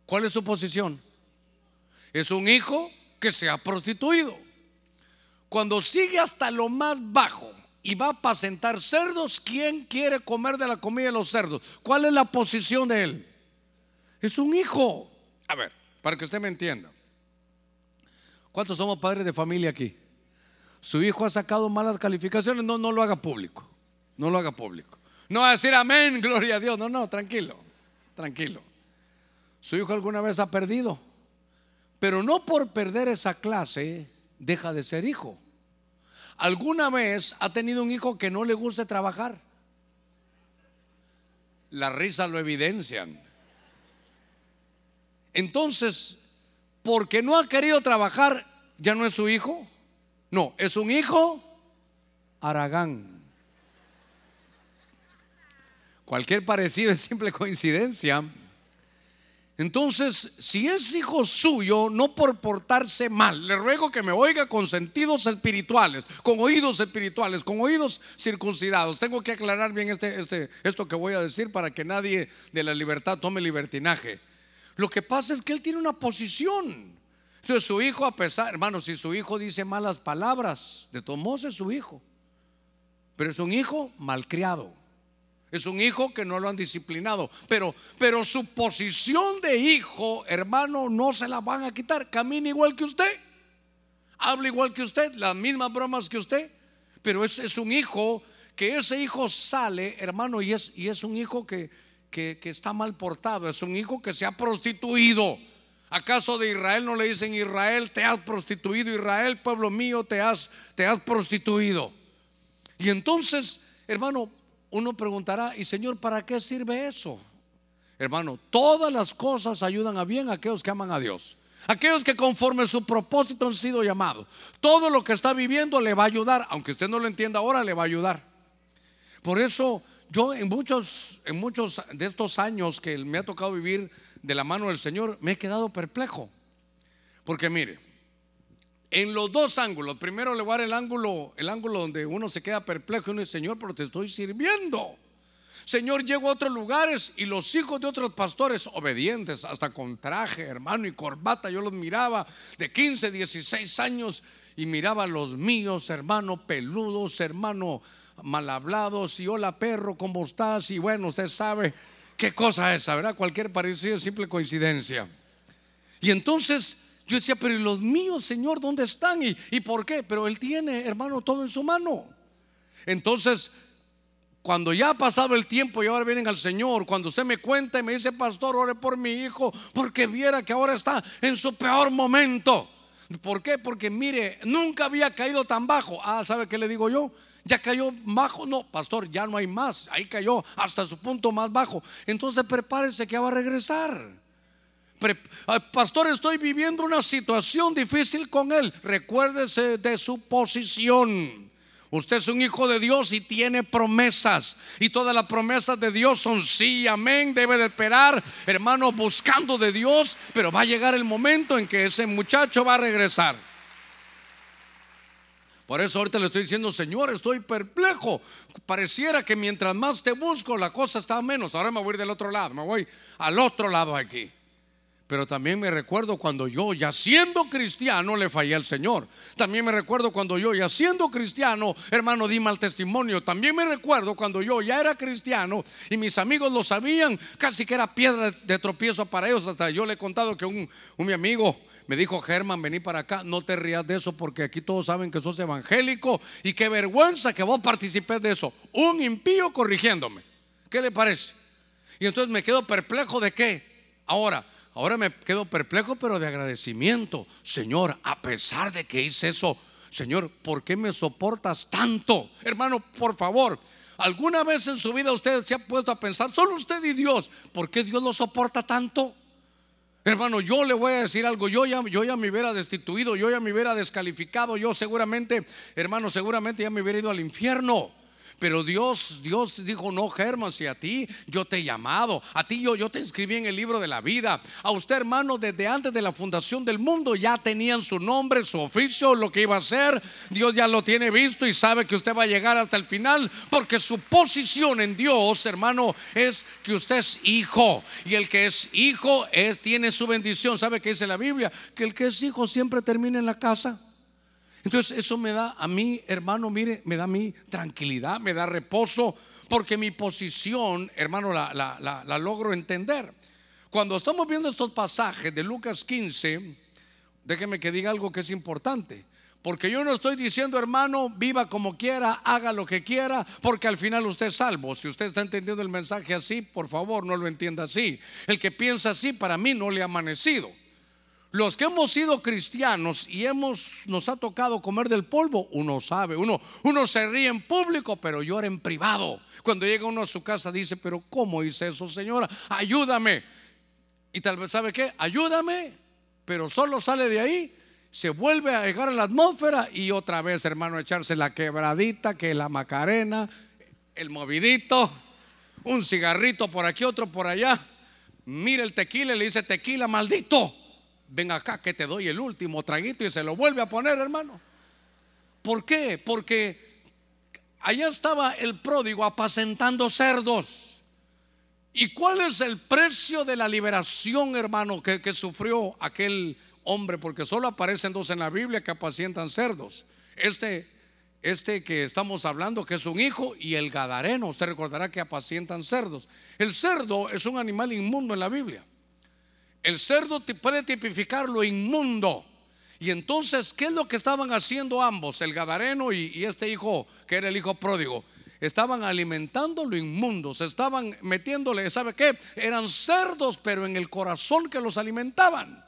¿Cuál es su posición? Es un hijo que se ha prostituido. Cuando sigue hasta lo más bajo, y va a apacentar cerdos. ¿Quién quiere comer de la comida de los cerdos? ¿Cuál es la posición de él? Es un hijo. A ver, para que usted me entienda. ¿Cuántos somos padres de familia aquí? Su hijo ha sacado malas calificaciones, no, no lo haga público. No lo haga público. No va a decir amén, gloria a Dios. No, no, tranquilo, tranquilo. Su hijo alguna vez ha perdido, pero no por perder esa clase deja de ser hijo. ¿Alguna vez ha tenido un hijo que no le guste trabajar? Las risas lo evidencian. Entonces, porque no ha querido trabajar, ya no es su hijo. No, es un hijo Aragán. Cualquier parecido es simple coincidencia. Entonces, si es hijo suyo, no por portarse mal, le ruego que me oiga con sentidos espirituales, con oídos espirituales, con oídos circuncidados. Tengo que aclarar bien este, este, esto que voy a decir para que nadie de la libertad tome libertinaje. Lo que pasa es que él tiene una posición. Entonces su hijo, a pesar, hermano, si su hijo dice malas palabras, de todos es su hijo. pero es un hijo malcriado. Es un hijo que no lo han disciplinado. Pero, pero su posición de hijo, hermano, no se la van a quitar. Camina igual que usted. Habla igual que usted. Las mismas bromas que usted. Pero es, es un hijo que ese hijo sale, hermano, y es, y es un hijo que, que, que está mal portado. Es un hijo que se ha prostituido. ¿Acaso de Israel no le dicen Israel, te has prostituido, Israel, pueblo mío, te has, te has prostituido? Y entonces, hermano, uno preguntará, ¿y Señor, para qué sirve eso? Hermano, todas las cosas ayudan a bien a aquellos que aman a Dios. Aquellos que conforme su propósito han sido llamados. Todo lo que está viviendo le va a ayudar, aunque usted no lo entienda ahora, le va a ayudar. Por eso yo en muchos, en muchos de estos años que me ha tocado vivir de la mano del Señor, me he quedado perplejo. Porque mire, en los dos ángulos, primero le voy a dar el ángulo, el ángulo donde uno se queda perplejo y uno dice, Señor, pero te estoy sirviendo. Señor, llego a otros lugares y los hijos de otros pastores obedientes, hasta con traje, hermano, y corbata, yo los miraba de 15, 16 años y miraba a los míos, hermano, peludos, hermano, mal hablados, y hola perro, ¿cómo estás? Y bueno, usted sabe qué cosa es, ¿verdad? Cualquier parecido es simple coincidencia. Y entonces yo decía, pero ¿y los míos, Señor, dónde están? ¿Y, ¿Y por qué? Pero Él tiene, hermano, todo en su mano. Entonces, cuando ya ha pasado el tiempo y ahora vienen al Señor, cuando usted me cuenta y me dice, pastor, ore por mi hijo, porque viera que ahora está en su peor momento. ¿Por qué? Porque mire, nunca había caído tan bajo. Ah, ¿sabe qué le digo yo? Ya cayó bajo, no, pastor, ya no hay más. Ahí cayó hasta su punto más bajo. Entonces prepárese que va a regresar. Pastor, estoy viviendo una situación difícil con él. Recuérdese de su posición. Usted es un hijo de Dios y tiene promesas. Y todas las promesas de Dios son sí, amén. Debe de esperar, hermano, buscando de Dios. Pero va a llegar el momento en que ese muchacho va a regresar. Por eso ahorita le estoy diciendo, Señor, estoy perplejo. Pareciera que mientras más te busco, la cosa está menos. Ahora me voy del otro lado, me voy al otro lado aquí. Pero también me recuerdo cuando yo, ya siendo cristiano, le fallé al Señor. También me recuerdo cuando yo, ya siendo cristiano, hermano, di mal testimonio. También me recuerdo cuando yo ya era cristiano y mis amigos lo sabían, casi que era piedra de tropiezo para ellos. Hasta yo le he contado que un, un mi amigo me dijo, Germán, vení para acá, no te rías de eso porque aquí todos saben que sos evangélico y qué vergüenza que vos participes de eso. Un impío corrigiéndome. ¿Qué le parece? Y entonces me quedo perplejo de qué. Ahora, Ahora me quedo perplejo, pero de agradecimiento. Señor, a pesar de que hice eso, Señor, ¿por qué me soportas tanto? Hermano, por favor, ¿alguna vez en su vida usted se ha puesto a pensar, solo usted y Dios, ¿por qué Dios lo soporta tanto? Hermano, yo le voy a decir algo, yo ya, yo ya me hubiera destituido, yo ya me hubiera descalificado, yo seguramente, hermano, seguramente ya me hubiera ido al infierno. Pero Dios, Dios dijo, no, Germán, si a ti yo te he llamado, a ti yo, yo te inscribí en el libro de la vida. A usted, hermano, desde antes de la fundación del mundo ya tenían su nombre, su oficio, lo que iba a hacer. Dios ya lo tiene visto y sabe que usted va a llegar hasta el final, porque su posición en Dios, hermano, es que usted es hijo. Y el que es hijo es, tiene su bendición. ¿Sabe qué dice la Biblia? Que el que es hijo siempre termina en la casa. Entonces eso me da a mí, hermano, mire, me da a mí tranquilidad, me da reposo, porque mi posición, hermano, la, la, logro entender. Cuando estamos viendo estos pasajes de Lucas 15, déjeme que diga algo que es importante. Porque yo no estoy diciendo, hermano, viva como quiera, haga lo que quiera, porque al final usted es salvo. Si usted está entendiendo el mensaje así, por favor, no lo entienda así. El que piensa así, para mí no le ha amanecido. Los que hemos sido cristianos y hemos, nos ha tocado comer del polvo, uno sabe, uno, uno se ríe en público, pero llora en privado. Cuando llega uno a su casa dice, pero ¿cómo hice eso, señora? Ayúdame. Y tal vez, ¿sabe qué? Ayúdame, pero solo sale de ahí, se vuelve a llegar a la atmósfera y otra vez, hermano, echarse la quebradita, que la macarena, el movidito, un cigarrito por aquí, otro por allá. Mira el tequila y le dice, tequila, maldito ven acá que te doy el último traguito y se lo vuelve a poner, hermano. ¿Por qué? Porque allá estaba el pródigo apacentando cerdos. ¿Y cuál es el precio de la liberación, hermano, que, sufrió aquel hombre? Porque solo aparecen dos en la Biblia que apacientan cerdos. Este este que estamos hablando, que es un hijo, y el gadareno. Usted recordará que apacientan cerdos. El cerdo es un animal inmundo en la Biblia. El cerdo puede tipificar lo inmundo. Y entonces, ¿qué es lo que estaban haciendo ambos, el gadareno y, este hijo, que era el hijo pródigo? Estaban alimentando lo inmundo, se estaban metiéndole, ¿sabe qué? Eran cerdos, pero en el corazón que los alimentaban.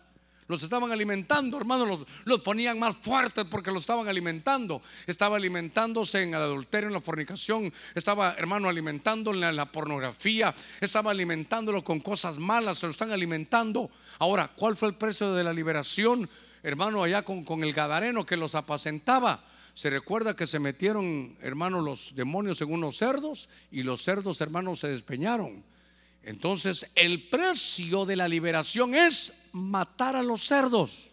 Los estaban alimentando, hermanos, los, ponían más fuertes porque los estaban alimentando. Estaba alimentándose en el adulterio, en la fornicación. Estaba, hermano, alimentándolo en la, pornografía. Estaba alimentándolo con cosas malas. Se lo están alimentando. Ahora, ¿cuál fue el precio de la liberación? Hermano, allá con, con el Gadareno que los apacentaba. Se recuerda que se metieron, hermano, los demonios en unos cerdos y los cerdos, hermanos, se despeñaron. Entonces, el precio de la liberación es matar a los cerdos.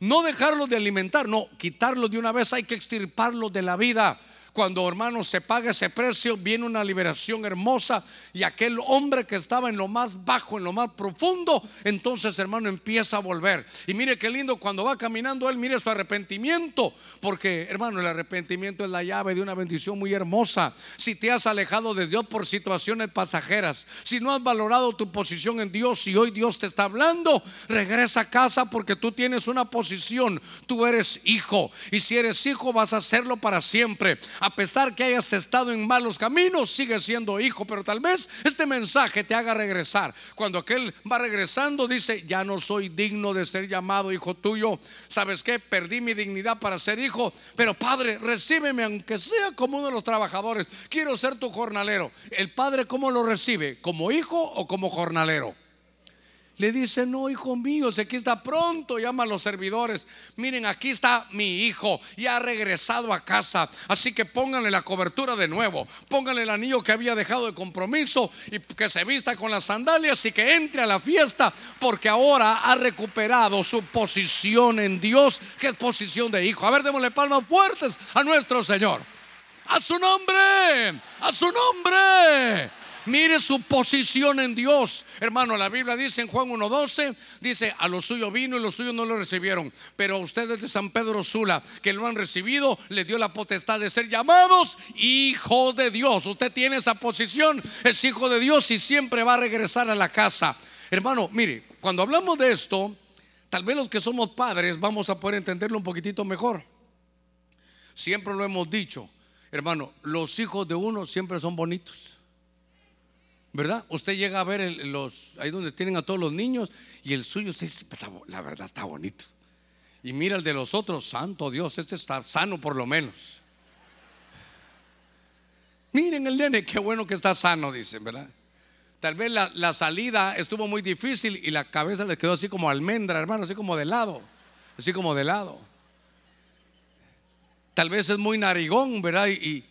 No dejarlos de alimentar, no, quitarlos de una vez, hay que extirparlos de la vida. Cuando hermanos se paga ese precio, viene una liberación hermosa y aquel hombre que estaba en lo más bajo, en lo más profundo, entonces hermano empieza a volver. Y mire qué lindo cuando va caminando él, mire su arrepentimiento, porque hermano, el arrepentimiento es la llave de una bendición muy hermosa. Si te has alejado de Dios por situaciones pasajeras, si no has valorado tu posición en Dios y hoy Dios te está hablando, regresa a casa porque tú tienes una posición, tú eres hijo y si eres hijo vas a hacerlo para siempre a pesar que hayas estado en malos caminos, sigues siendo hijo, pero tal vez este mensaje te haga regresar. Cuando aquel va regresando, dice, ya no soy digno de ser llamado hijo tuyo. ¿Sabes qué? Perdí mi dignidad para ser hijo, pero padre, recíbeme aunque sea como uno de los trabajadores. Quiero ser tu jornalero. ¿El padre cómo lo recibe? ¿Como hijo o como jornalero? Le dice, no, hijo mío, si aquí está pronto, llama a los servidores. Miren, aquí está mi hijo, ya ha regresado a casa. Así que pónganle la cobertura de nuevo. Pónganle el anillo que había dejado de compromiso y que se vista con las sandalias y que entre a la fiesta, porque ahora ha recuperado su posición en Dios, que es posición de hijo. A ver, démosle palmas fuertes a nuestro Señor. A su nombre, a su nombre. Mire su posición en Dios. Hermano, la Biblia dice en Juan 1.12, dice, a los suyos vino y los suyos no lo recibieron. Pero a ustedes de San Pedro Sula, que lo han recibido, le dio la potestad de ser llamados hijo de Dios. Usted tiene esa posición, es hijo de Dios y siempre va a regresar a la casa. Hermano, mire, cuando hablamos de esto, tal vez los que somos padres vamos a poder entenderlo un poquitito mejor. Siempre lo hemos dicho, hermano, los hijos de uno siempre son bonitos. ¿Verdad? Usted llega a ver los, ahí donde tienen a todos los niños y el suyo, la verdad está bonito. Y mira el de los otros, santo Dios, este está sano por lo menos. Miren el nene, qué bueno que está sano, dicen, ¿verdad? Tal vez la, la, salida estuvo muy difícil y la cabeza le quedó así como almendra, hermano, así como de lado, así como de lado. Tal vez es muy narigón, ¿verdad? Y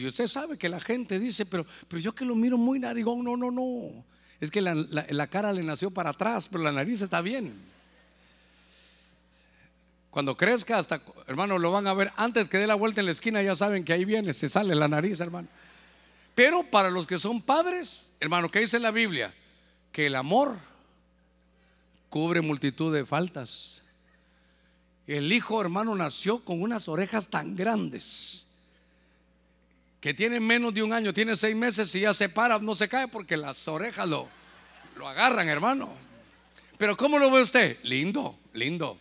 usted sabe que la gente dice, pero, pero yo que lo miro muy narigón, no, no, no. Es que la, cara le nació para atrás, pero la nariz está bien. Cuando crezca, hasta, hermano, lo van a ver. Antes que dé la vuelta en la esquina, ya saben que ahí viene, se sale la nariz, hermano. Pero para los que son padres, hermano, ¿qué dice la Biblia? Que el amor cubre multitud de faltas. El hijo, hermano, nació con unas orejas tan grandes que tiene menos de un año, tiene seis meses y ya se para, no se cae porque las orejas lo, lo agarran, hermano. Pero ¿cómo lo ve usted? Lindo, lindo.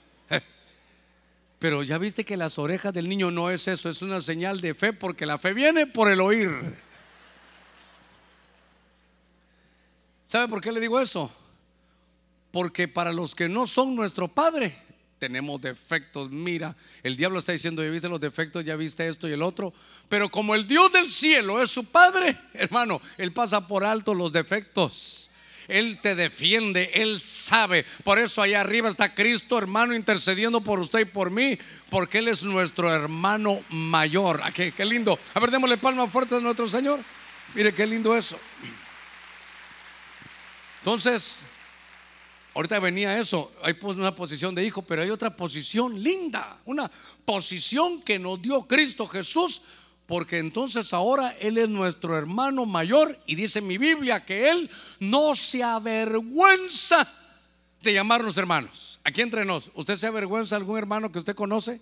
Pero ya viste que las orejas del niño no es eso, es una señal de fe porque la fe viene por el oír. ¿Sabe por qué le digo eso? Porque para los que no son nuestro Padre, tenemos defectos. Mira, el diablo está diciendo, ya viste los defectos, ya viste esto y el otro. Pero como el Dios del cielo es su Padre, hermano, Él pasa por alto los defectos. Él te defiende, Él sabe. Por eso allá arriba está Cristo, hermano, intercediendo por usted y por mí, porque Él es nuestro hermano mayor. Ah, qué, lindo. A ver, démosle palmas fuertes a nuestro Señor. Mire qué lindo eso. Entonces, Ahorita venía eso, hay una posición de hijo, pero hay otra posición linda, una posición que nos dio Cristo Jesús, porque entonces ahora Él es nuestro hermano mayor y dice mi Biblia que Él no se avergüenza de llamarnos hermanos. Aquí entre nos, ¿usted se avergüenza de algún hermano que usted conoce?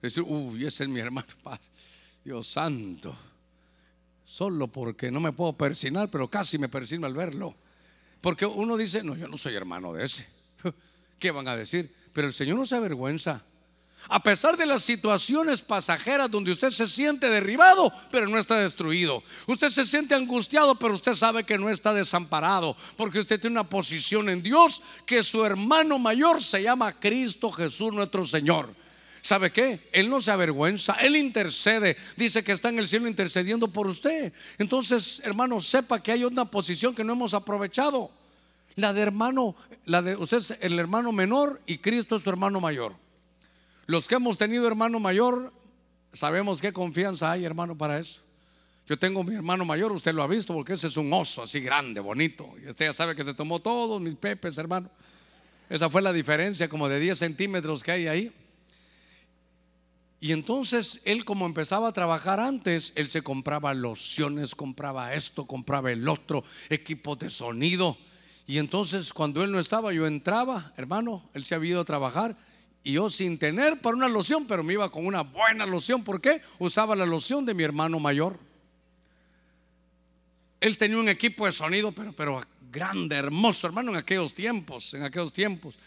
Decir, uy, ese es mi hermano. Dios santo. Solo porque no me puedo persinar, pero casi me persino al verlo. Porque uno dice, no, yo no soy hermano de ese. ¿Qué van a decir? Pero el Señor no se avergüenza. A pesar de las situaciones pasajeras donde usted se siente derribado, pero no está destruido. Usted se siente angustiado, pero usted sabe que no está desamparado, porque usted tiene una posición en Dios que su hermano mayor se llama Cristo Jesús nuestro Señor. ¿Sabe qué? Él no se avergüenza, Él intercede, dice que está en el cielo intercediendo por usted. Entonces, hermano, sepa que hay una posición que no hemos aprovechado. La de hermano, la de usted es el hermano menor y Cristo es su hermano mayor. Los que hemos tenido hermano mayor, sabemos qué confianza hay, hermano, para eso. Yo tengo mi hermano mayor, usted lo ha visto, porque ese es un oso así grande, bonito. Y usted ya sabe que se tomó todos mis pepes, hermano. Esa fue la diferencia, como de 10 centímetros que hay ahí. Y entonces él como empezaba a trabajar antes, él se compraba lociones, compraba esto, compraba el otro, equipos de sonido. Y entonces cuando él no estaba, yo entraba, hermano, él se había ido a trabajar y yo sin tener para una loción, pero me iba con una buena loción. ¿Por qué? Usaba la loción de mi hermano mayor. Él tenía un equipo de sonido, pero, pero grande, hermoso, hermano, en aquellos tiempos, en aquellos tiempos.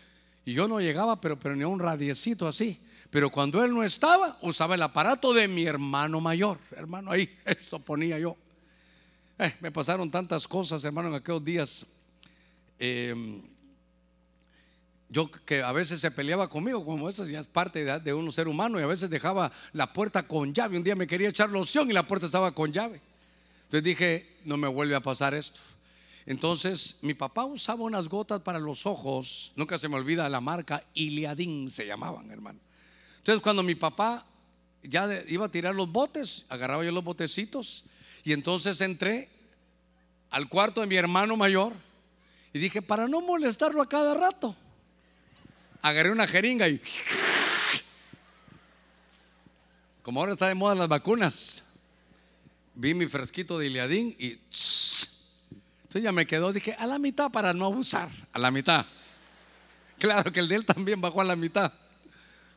Y yo no llegaba, pero, pero ni a un radiecito así. Pero cuando él no estaba, usaba el aparato de mi hermano mayor. Hermano, ahí, eso ponía yo. Eh, me pasaron tantas cosas, hermano, en aquellos días. Eh, yo que a veces se peleaba conmigo, como eso ya es parte de, un ser humano, y a veces dejaba la puerta con llave. Un día me quería echar loción y la puerta estaba con llave. Entonces dije, no me vuelve a pasar esto. Entonces mi papá usaba unas gotas para los ojos, nunca se me olvida la marca Iliadín se llamaban, hermano. Entonces cuando mi papá ya iba a tirar los botes, agarraba yo los botecitos y entonces entré al cuarto de mi hermano mayor y dije, para no molestarlo a cada rato agarré una jeringa y como ahora está de moda las vacunas, vi mi fresquito de Iliadín y entonces ya me quedó, dije, a la mitad para no abusar, a la mitad. Claro que el de él también bajó a la mitad.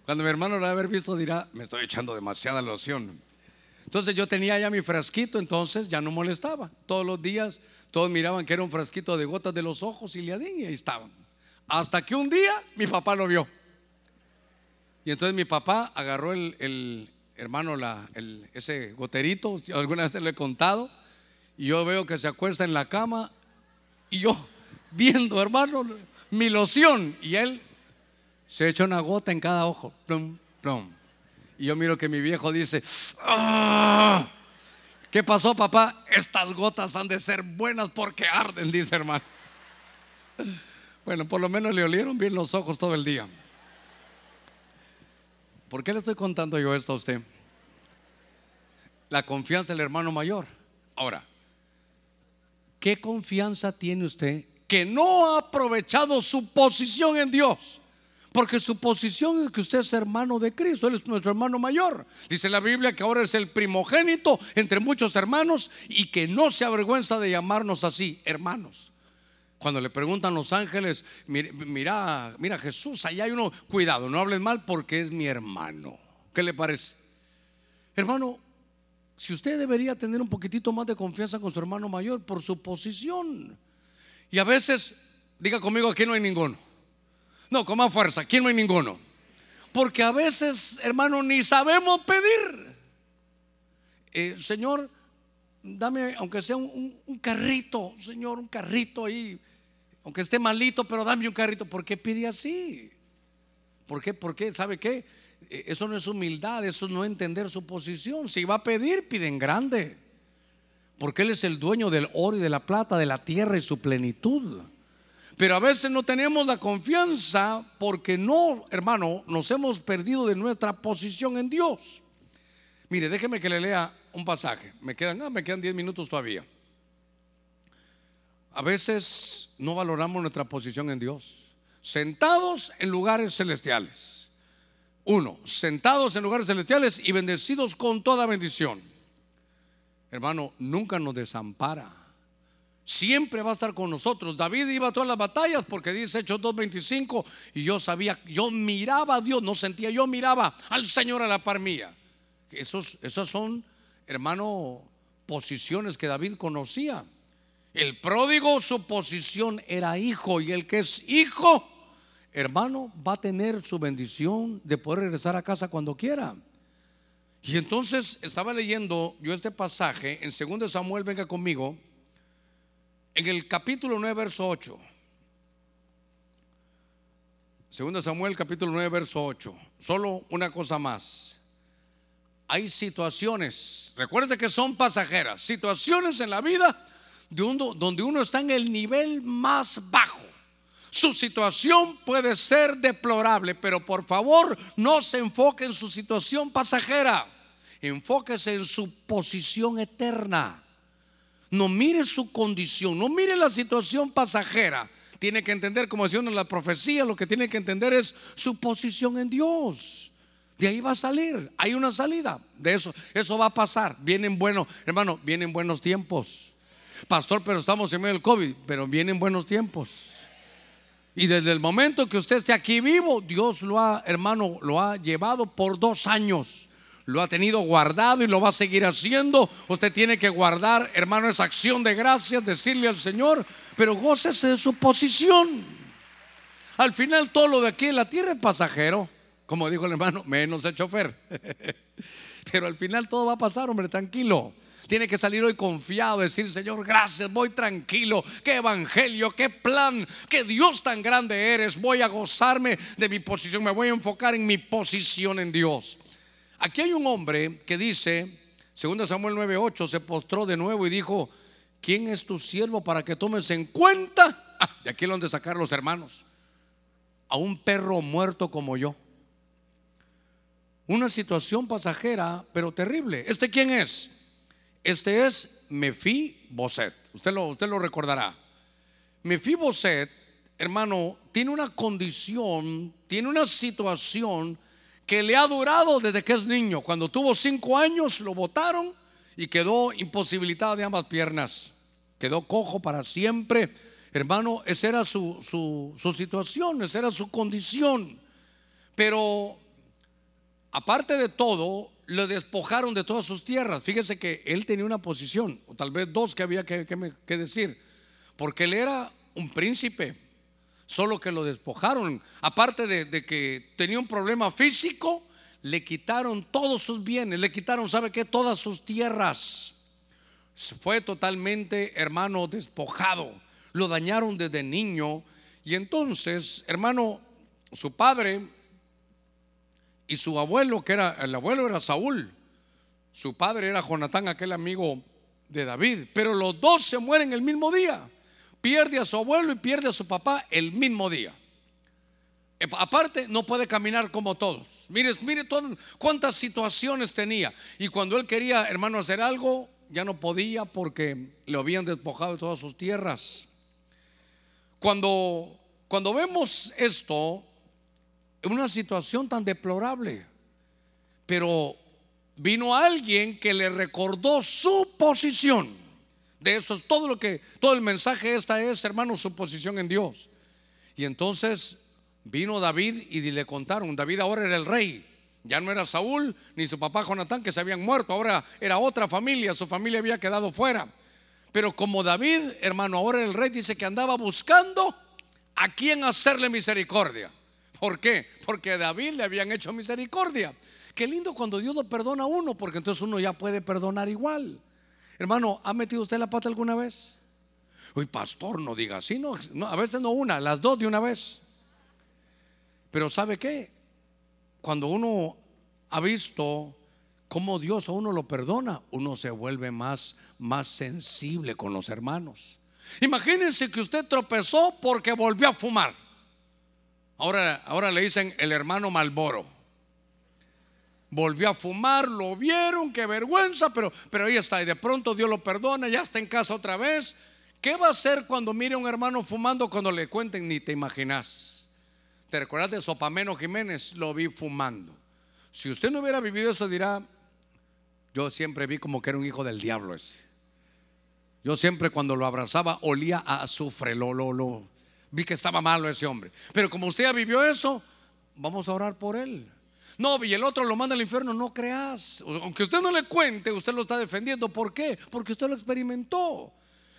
Cuando mi hermano lo haber visto dirá, me estoy echando demasiada loción. Entonces yo tenía ya mi frasquito, entonces ya no molestaba. Todos los días todos miraban que era un frasquito de gotas de los ojos y Liadín y ahí estaban. Hasta que un día mi papá lo vio. Y entonces mi papá agarró el, hermano, la, ese goterito, alguna vez le he contado, y yo veo que se acuesta en la cama, y yo viendo, hermano, mi loción, y él se echa una gota en cada ojo, plum, plum. Y yo miro que mi viejo dice, ¡Ah! ¿qué pasó papá? Estas gotas han de ser buenas porque arden, dice hermano. Bueno, por lo menos le olieron bien los ojos todo el día. ¿Por qué le estoy contando yo esto a usted? La confianza del hermano mayor. Ahora, ¿qué confianza tiene usted que no ha aprovechado su posición en Dios? Porque su posición es que usted es hermano de Cristo, Él es nuestro hermano mayor. Dice la Biblia que ahora es el primogénito entre muchos hermanos y que no se avergüenza de llamarnos así, hermanos. Cuando le preguntan los ángeles, mira, mira Jesús, allá hay uno, cuidado, no hables mal porque es mi hermano. ¿Qué le parece? Hermano, si usted debería tener un poquitito más de confianza con su hermano mayor por su posición. Y a veces, diga conmigo, aquí no hay ninguno. No, con más fuerza, aquí no hay ninguno. Porque a veces, hermano, ni sabemos pedir. Eh, señor, dame, aunque sea un, carrito, Señor, un carrito ahí aunque esté malito, pero dame un carrito. ¿Por qué pide así? ¿Por qué? ¿Por qué? ¿Sabe qué? E, eso no es humildad, eso no entender su posición. Si va a pedir, pide en grande. Porque Él es el dueño del oro y de la plata, de la tierra y su plenitud. Pero a veces no tenemos la confianza porque no, hermano, nos hemos perdido de nuestra posición en Dios. Mire, déjeme que le lea un pasaje. Me quedan, ah, me quedan 10 minutos todavía. A veces no valoramos nuestra posición en Dios. Sentados en lugares celestiales. Uno, sentados en lugares celestiales y bendecidos con toda bendición. Hermano, nunca nos desampara. Siempre va a estar con nosotros. David iba a todas las batallas porque dice Hechos 2.25 y yo sabía, yo miraba a Dios, no sentía, yo miraba al Señor a la par mía. Esos, esas son, hermano, posiciones que David conocía. El pródigo, su posición era hijo y el que es hijo, hermano, va a tener su bendición de poder regresar a casa cuando quiera. Y entonces estaba leyendo yo este pasaje en 2 Samuel, venga conmigo, en el capítulo 9, verso 8. 2 Samuel, capítulo 9, verso 8. Solo una cosa más. Hay situaciones, recuerde que son pasajeras, situaciones en la vida donde uno está en el nivel más bajo. Su situación puede ser deplorable, pero por favor no se enfoque en su situación pasajera. Enfóquese en su posición eterna. No mire su condición, no mire la situación pasajera. Tiene que entender, como decía en la profecía, lo que tiene que entender es su posición en Dios. De ahí va a salir, hay una salida. De eso, eso va a pasar. Vienen buenos, hermano, vienen buenos tiempos. Pastor, pero estamos en medio del COVID, pero vienen buenos tiempos. Y desde el momento que usted esté aquí vivo, Dios lo ha, hermano, lo ha llevado por dos años. Lo ha tenido guardado y lo va a seguir haciendo. Usted tiene que guardar, hermano, esa acción de gracias, decirle al Señor, pero gócese de su posición. Al final todo lo de aquí en la tierra es pasajero, como dijo el hermano, menos el chofer. pero al final todo va a pasar, hombre, tranquilo. Tiene que salir hoy confiado, decir, Señor, gracias, voy tranquilo. Qué evangelio, qué plan, qué Dios tan grande eres. Voy a gozarme de mi posición, me voy a enfocar en mi posición en Dios. Aquí hay un hombre que dice, 2 Samuel 9:8, se postró de nuevo y dijo, ¿quién es tu siervo para que tomes en cuenta? Ah, de aquí es donde sacar los hermanos. A un perro muerto como yo. Una situación pasajera, pero terrible. ¿Este quién es? Este es Mefi Boset. Usted lo, usted lo recordará. Mefi Boset, hermano, tiene una condición, tiene una situación que le ha durado desde que es niño. Cuando tuvo cinco años lo botaron y quedó imposibilitado de ambas piernas. Quedó cojo para siempre. Hermano, esa era su, su, su situación, esa era su condición. Pero aparte de todo, le despojaron de todas sus tierras. Fíjese que él tenía una posición, o tal vez dos que había que, que, decir, porque él era un príncipe, solo que lo despojaron. Aparte de, que tenía un problema físico, le quitaron todos sus bienes, le quitaron, ¿sabe qué? Todas sus tierras. Fue totalmente, hermano, despojado. Lo dañaron desde niño. Y entonces, hermano, su padre y su abuelo, que era, el abuelo era Saúl, su padre era Jonatán, aquel amigo de David, pero los dos se mueren el mismo día. Pierde a su abuelo y pierde a su papá el mismo día. Eh, aparte, no puede caminar como todos. Mire, mire cuántas situaciones tenía. Y cuando él quería, hermano, hacer algo, ya no podía porque le habían despojado de todas sus tierras. Cuando, cuando vemos esto, una situación tan deplorable. Pero vino alguien que le recordó su posición. De eso es todo lo que, todo el mensaje esta es, hermano, su posición en Dios. Y entonces vino David y le contaron, David ahora era el rey. Ya no era Saúl ni su papá Jonatán que se habían muerto, ahora era otra familia, su familia había quedado fuera. Pero como David, hermano, ahora el rey dice que andaba buscando a quien hacerle misericordia. ¿Por qué? Porque a David le habían hecho misericordia. Qué lindo cuando Dios lo perdona a uno, porque entonces uno ya puede perdonar igual. Hermano, ¿ha metido usted la pata alguna vez? Uy, pastor, no diga así, no, a veces no una, las dos de una vez. Pero ¿sabe qué? Cuando uno ha visto cómo Dios a uno lo perdona, uno se vuelve más, más sensible con los hermanos. Imagínense que usted tropezó porque volvió a fumar. Ahora, ahora le dicen el hermano Malboro. Volvió a fumar, lo vieron, qué vergüenza, pero, pero ahí está. Y de pronto Dios lo perdona, ya está en casa otra vez. ¿Qué va a hacer cuando mire a un hermano fumando cuando le cuenten? Ni te imaginas. ¿Te recuerdas de Sopameno Jiménez? Lo vi fumando. Si usted no hubiera vivido eso, dirá, yo siempre vi como que era un hijo del diablo ese. Yo siempre cuando lo abrazaba olía a azufre, lo, lo, lo. Vi que estaba malo ese hombre. Pero como usted ya vivió eso, vamos a orar por él. No, y el otro lo manda al infierno, no creas. Aunque usted no le cuente, usted lo está defendiendo. ¿Por qué? Porque usted lo experimentó.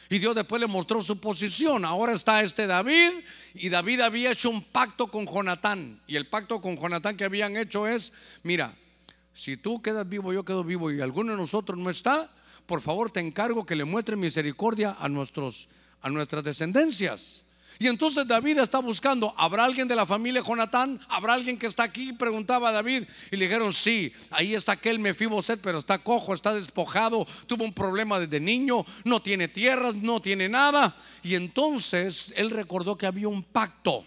Y Dios después le mostró su posición. Ahora está este David y David había hecho un pacto con Jonatán. Y el pacto con Jonatán que habían hecho es, mira, si tú quedas vivo, yo quedo vivo y alguno de nosotros no está, por favor te encargo que le muestre misericordia a, nuestros, a nuestras descendencias. Y entonces David está buscando, ¿habrá alguien de la familia Jonatán? ¿Habrá alguien que está aquí? Preguntaba David. Y le dijeron, sí, ahí está aquel Mefiboset, pero está cojo, está despojado, tuvo un problema desde niño, no tiene tierras, no tiene nada. Y entonces él recordó que había un pacto.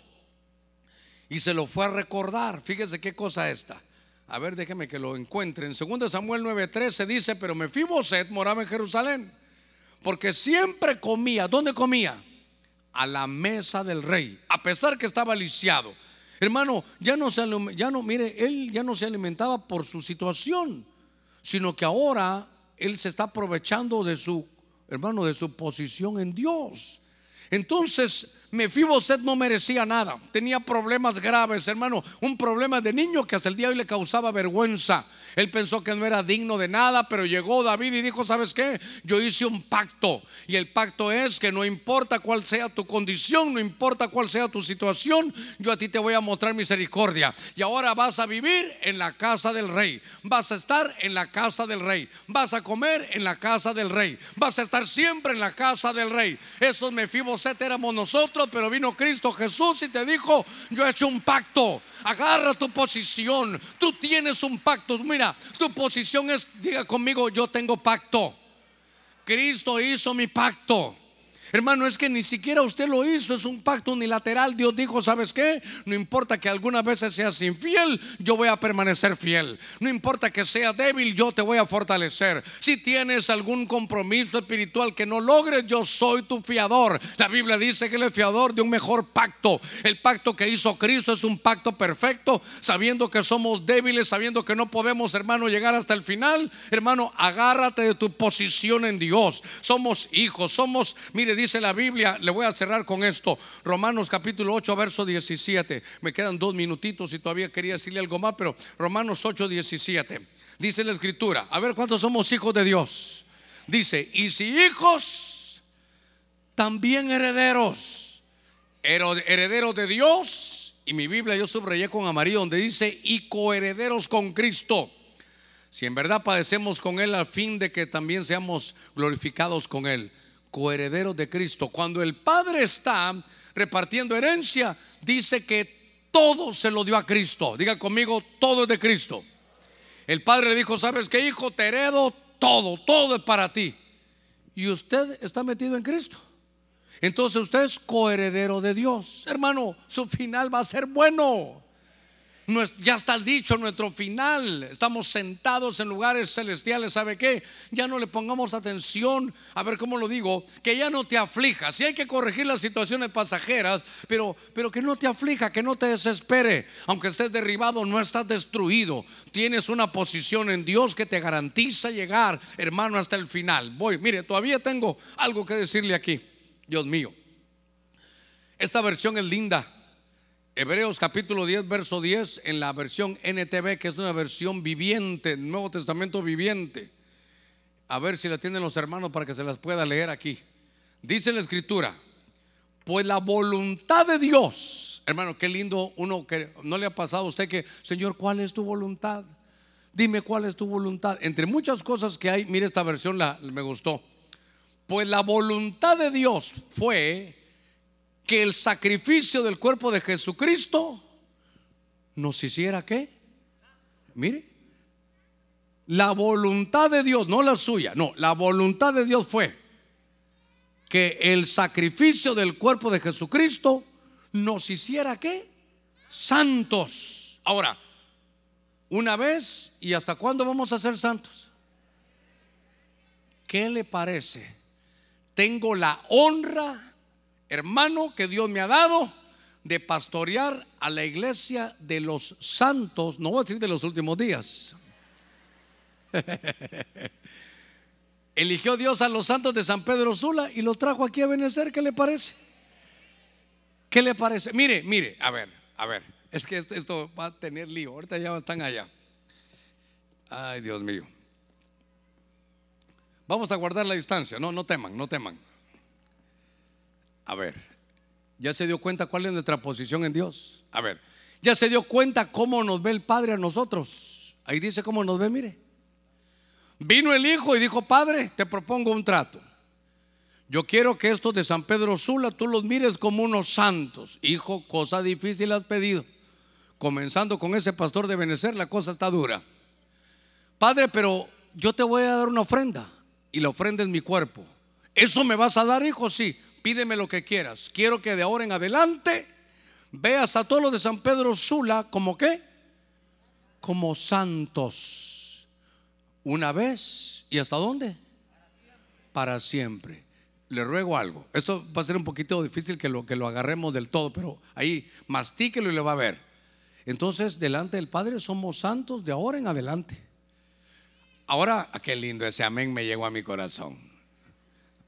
Y se lo fue a recordar. Fíjese qué cosa esta. A ver, déjeme que lo encuentre. En 2 Samuel 9:13 dice, pero Mefiboset moraba en Jerusalén, porque siempre comía. ¿Dónde comía? A la mesa del rey, a pesar que estaba lisiado. Hermano, ya no se ya no, mire, él ya no se alimentaba por su situación, sino que ahora él se está aprovechando de su, hermano, de su posición en Dios. Entonces, Mefiboset no merecía nada, tenía problemas graves, hermano, un problema de niño que hasta el día de hoy le causaba vergüenza. Él pensó que no era digno de nada, pero llegó David y dijo, ¿sabes qué? Yo hice un pacto y el pacto es que no importa cuál sea tu condición, no importa cuál sea tu situación, yo a ti te voy a mostrar misericordia. Y ahora vas a vivir en la casa del rey, vas a estar en la casa del rey, vas a comer en la casa del rey, vas a estar siempre en la casa del rey. Esos Mefiboset éramos nosotros, pero vino Cristo Jesús y te dijo, yo he hecho un pacto agarra tu posición. Tú tienes un pacto. Mira, tu posición es, diga conmigo, yo tengo pacto. Cristo hizo mi pacto. Hermano, es que ni siquiera usted lo hizo, es un pacto unilateral. Dios dijo, ¿sabes qué? No importa que algunas veces seas infiel, yo voy a permanecer fiel. No importa que sea débil, yo te voy a fortalecer. Si tienes algún compromiso espiritual que no logres, yo soy tu fiador. La Biblia dice que él es fiador de un mejor pacto. El pacto que hizo Cristo es un pacto perfecto, sabiendo que somos débiles, sabiendo que no podemos, hermano, llegar hasta el final. Hermano, agárrate de tu posición en Dios. Somos hijos, somos, mire, dice la Biblia, le voy a cerrar con esto, Romanos capítulo 8, verso 17. Me quedan dos minutitos y todavía quería decirle algo más, pero Romanos 8, 17. Dice la escritura, a ver cuántos somos hijos de Dios. Dice, y si hijos, también herederos, herederos de Dios. Y mi Biblia yo subrayé con amarillo donde dice, y coherederos con Cristo. Si en verdad padecemos con Él al fin de que también seamos glorificados con Él coherederos de Cristo. Cuando el Padre está repartiendo herencia, dice que todo se lo dio a Cristo. Diga conmigo, todo es de Cristo. El Padre le dijo, ¿sabes qué, hijo? Te heredo todo, todo es para ti. Y usted está metido en Cristo. Entonces usted es coheredero de Dios. Hermano, su final va a ser bueno ya está dicho, nuestro final. Estamos sentados en lugares celestiales. ¿Sabe qué? Ya no le pongamos atención. A ver cómo lo digo. Que ya no te aflija. Si hay que corregir las situaciones pasajeras, pero, pero que no te aflija, que no te desespere. Aunque estés derribado, no estás destruido. Tienes una posición en Dios que te garantiza llegar, hermano, hasta el final. Voy, mire, todavía tengo algo que decirle aquí. Dios mío. Esta versión es linda. Hebreos capítulo 10, verso 10, en la versión NTV, que es una versión viviente, Nuevo Testamento viviente. A ver si la tienen los hermanos para que se las pueda leer aquí. Dice la escritura, pues la voluntad de Dios, hermano, qué lindo uno que no le ha pasado a usted que, Señor, ¿cuál es tu voluntad? Dime cuál es tu voluntad. Entre muchas cosas que hay, mire esta versión, la, me gustó. Pues la voluntad de Dios fue que el sacrificio del cuerpo de Jesucristo nos hiciera qué? Mire, la voluntad de Dios, no la suya, no, la voluntad de Dios fue que el sacrificio del cuerpo de Jesucristo nos hiciera qué? Santos. Ahora, una vez y hasta cuándo vamos a ser santos? ¿Qué le parece? Tengo la honra hermano que Dios me ha dado de pastorear a la iglesia de los santos, no voy a decir de los últimos días. eligió Dios a los santos de San Pedro Sula y los trajo aquí a Benecer. ¿Qué le parece? ¿Qué le parece? Mire, mire, a ver, a ver. Es que esto, esto va a tener lío. Ahorita ya están allá. Ay, Dios mío. Vamos a guardar la distancia. No, no teman, no teman. A ver, ¿ya se dio cuenta cuál es nuestra posición en Dios? A ver, ¿ya se dio cuenta cómo nos ve el Padre a nosotros? Ahí dice cómo nos ve, mire. Vino el Hijo y dijo, Padre, te propongo un trato. Yo quiero que estos de San Pedro Sula tú los mires como unos santos. Hijo, cosa difícil has pedido. Comenzando con ese pastor de Benecer, la cosa está dura. Padre, pero yo te voy a dar una ofrenda y la ofrenda es mi cuerpo. ¿Eso me vas a dar, hijo? Sí, pídeme lo que quieras. Quiero que de ahora en adelante veas a todos los de San Pedro Sula como qué? Como santos. Una vez y hasta dónde? Para siempre. Le ruego algo. Esto va a ser un poquito difícil que lo, que lo agarremos del todo, pero ahí mastíquelo y le va a ver. Entonces, delante del Padre somos santos de ahora en adelante. Ahora, ah, qué lindo ese amén me llegó a mi corazón.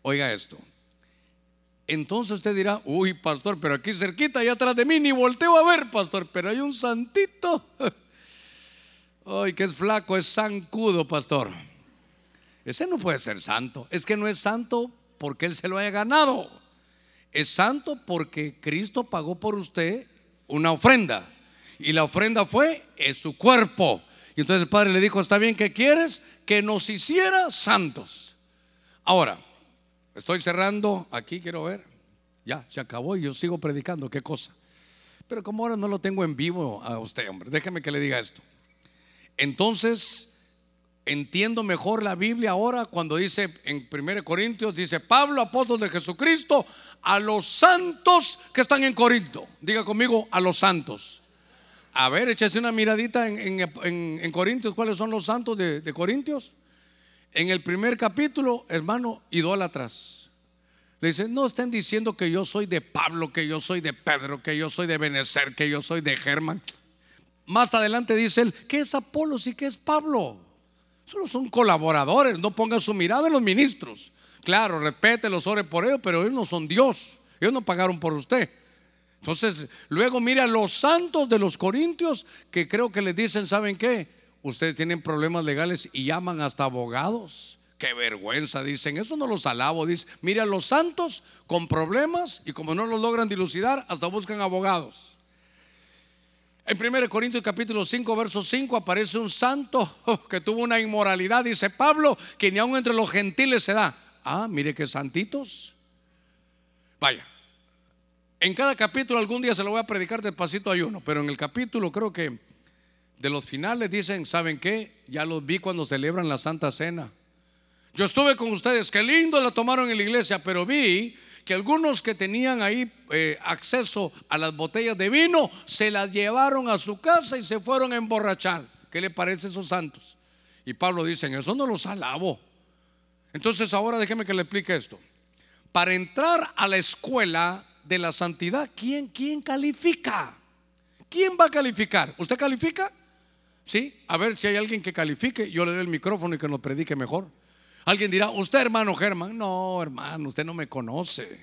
Oiga esto. Entonces usted dirá, uy, pastor, pero aquí cerquita, y atrás de mí, ni volteo a ver, pastor, pero hay un santito. Ay, que es flaco, es zancudo, pastor. Ese no puede ser santo. Es que no es santo porque él se lo haya ganado. Es santo porque Cristo pagó por usted una ofrenda. Y la ofrenda fue en su cuerpo. Y entonces el padre le dijo, está bien, ¿qué quieres? Que nos hiciera santos. Ahora, estoy cerrando, aquí quiero ver. Ya, se acabó y yo sigo predicando, qué cosa. Pero como ahora no lo tengo en vivo a usted, hombre, déjeme que le diga esto. Entonces, entiendo mejor la Biblia ahora cuando dice en 1 Corintios, dice Pablo, apóstol de Jesucristo, a los santos que están en Corinto. Diga conmigo, a los santos. A ver, échese una miradita en, Corintios, ¿cuáles son los santos de, Corintios? En el primer capítulo, hermano, idólatras. Le dicen, no estén diciendo que yo soy de Pablo, que yo soy de Pedro, que yo soy de Benecer, que yo soy de Germán. Más adelante dice él, ¿qué es Apolo y qué es Pablo? Solo son colaboradores, no pongan su mirada en los ministros. Claro, los ore por ellos, pero ellos no son Dios. Ellos no pagaron por usted. Entonces, luego mira los santos de los corintios que creo que les dicen, ¿saben qué? Ustedes tienen problemas legales y llaman hasta abogados. Qué vergüenza, dicen, eso no los alabo. Dice, mira los santos con problemas y como no los logran dilucidar, hasta buscan abogados. En 1 Corintios capítulo 5, verso 5 aparece un santo que tuvo una inmoralidad, dice Pablo, que ni aun entre los gentiles se da. Ah, mire qué santitos. Vaya, en cada capítulo algún día se lo voy a predicar despacito hay uno, pero en el capítulo creo que de los finales dicen, ¿saben qué? Ya los vi cuando celebran la Santa Cena. Yo estuve con ustedes, qué lindo la tomaron en la iglesia, pero vi que algunos que tenían ahí eh, acceso a las botellas de vino se las llevaron a su casa y se fueron a emborrachar. ¿Qué le parece a esos santos? Y Pablo dice, eso no los alabo. Entonces ahora déjeme que le explique esto. Para entrar a la escuela de la santidad, ¿quién, quién califica? ¿Quién va a calificar? ¿Usted califica? Sí, a ver si hay alguien que califique, yo le doy el micrófono y que nos predique mejor. Alguien dirá, usted hermano Germán, no hermano, usted no me conoce.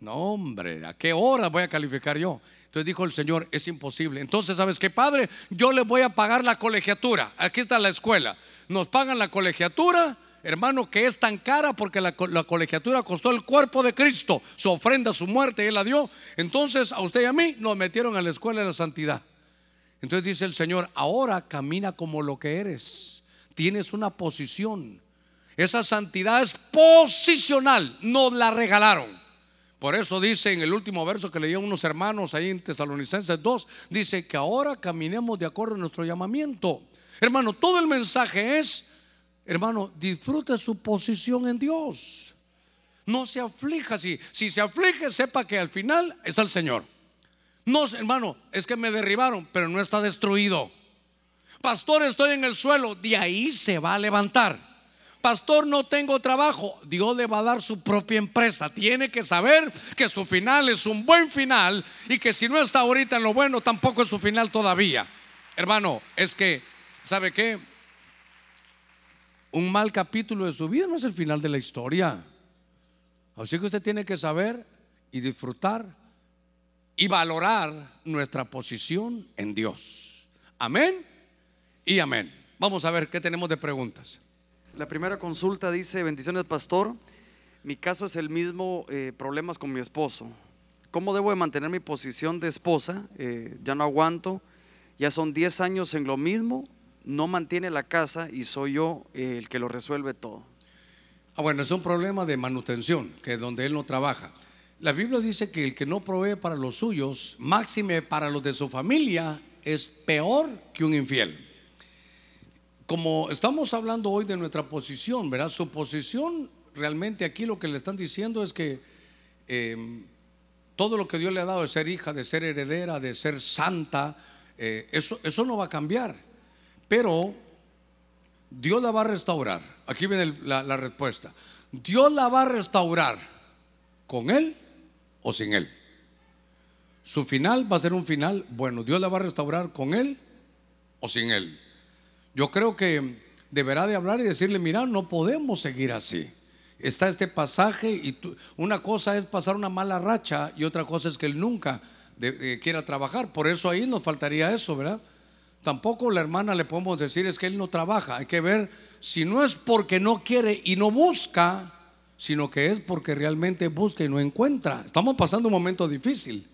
No hombre, ¿a qué hora voy a calificar yo? Entonces dijo el Señor, es imposible. Entonces, ¿sabes qué, Padre? Yo le voy a pagar la colegiatura. Aquí está la escuela. Nos pagan la colegiatura hermano, que es tan cara porque la, colegiatura costó el cuerpo de Cristo, su ofrenda, su muerte, Él la dio. Entonces a usted y a mí nos metieron a la escuela de la santidad. Entonces dice el Señor, ahora camina como lo que eres. Tienes una posición. Esa santidad es posicional, nos la regalaron. Por eso dice en el último verso que leían unos hermanos ahí en Tesalonicenses 2, dice que ahora caminemos de acuerdo a nuestro llamamiento. Hermano, todo el mensaje es hermano, disfrute su posición en Dios. No se aflija. Si, si se aflige, sepa que al final está el Señor. No, hermano, es que me derribaron, pero no está destruido. Pastor, estoy en el suelo, de ahí se va a levantar. Pastor, no tengo trabajo. Dios le va a dar su propia empresa. Tiene que saber que su final es un buen final y que si no está ahorita en lo bueno, tampoco es su final todavía. Hermano, es que, ¿sabe qué? un mal capítulo de su vida no es el final de la historia. Así que usted tiene que saber y disfrutar y valorar nuestra posición en Dios. Amén y amén. Vamos a ver qué tenemos de preguntas. La primera consulta dice, bendiciones pastor, mi caso es el mismo, eh, problemas con mi esposo. ¿Cómo debo de mantener mi posición de esposa? Eh, ya no aguanto, ya son 10 años en lo mismo, no mantiene la casa y soy yo eh, el que lo resuelve todo. Ah, bueno, es un problema de manutención, que es donde él no trabaja. La Biblia dice que el que no provee para los suyos, máxime para los de su familia, es peor que un infiel. Como estamos hablando hoy de nuestra posición, ¿verdad? Su posición, realmente aquí lo que le están diciendo es que em, todo lo que Dios le ha dado de ser hija, de ser heredera, de ser santa, eh, eso, eso no va a cambiar. Pero Dios la va a restaurar. Aquí viene la, la respuesta. Dios la va a restaurar con él o sin él. Su final va a ser un final bueno. Dios la va a restaurar con él o sin él. Yo creo que deberá de hablar y decirle, mira, no podemos seguir así. Está este pasaje y una cosa es pasar una mala racha y otra cosa es que él nunca eh, quiera trabajar. Por eso ahí nos faltaría eso, ¿verdad? Tampoco la hermana le podemos decir es que él no trabaja. Hay que ver si no es porque no quiere y no busca, sino que es porque realmente busca y no encuentra. Estamos pasando un momento difícil.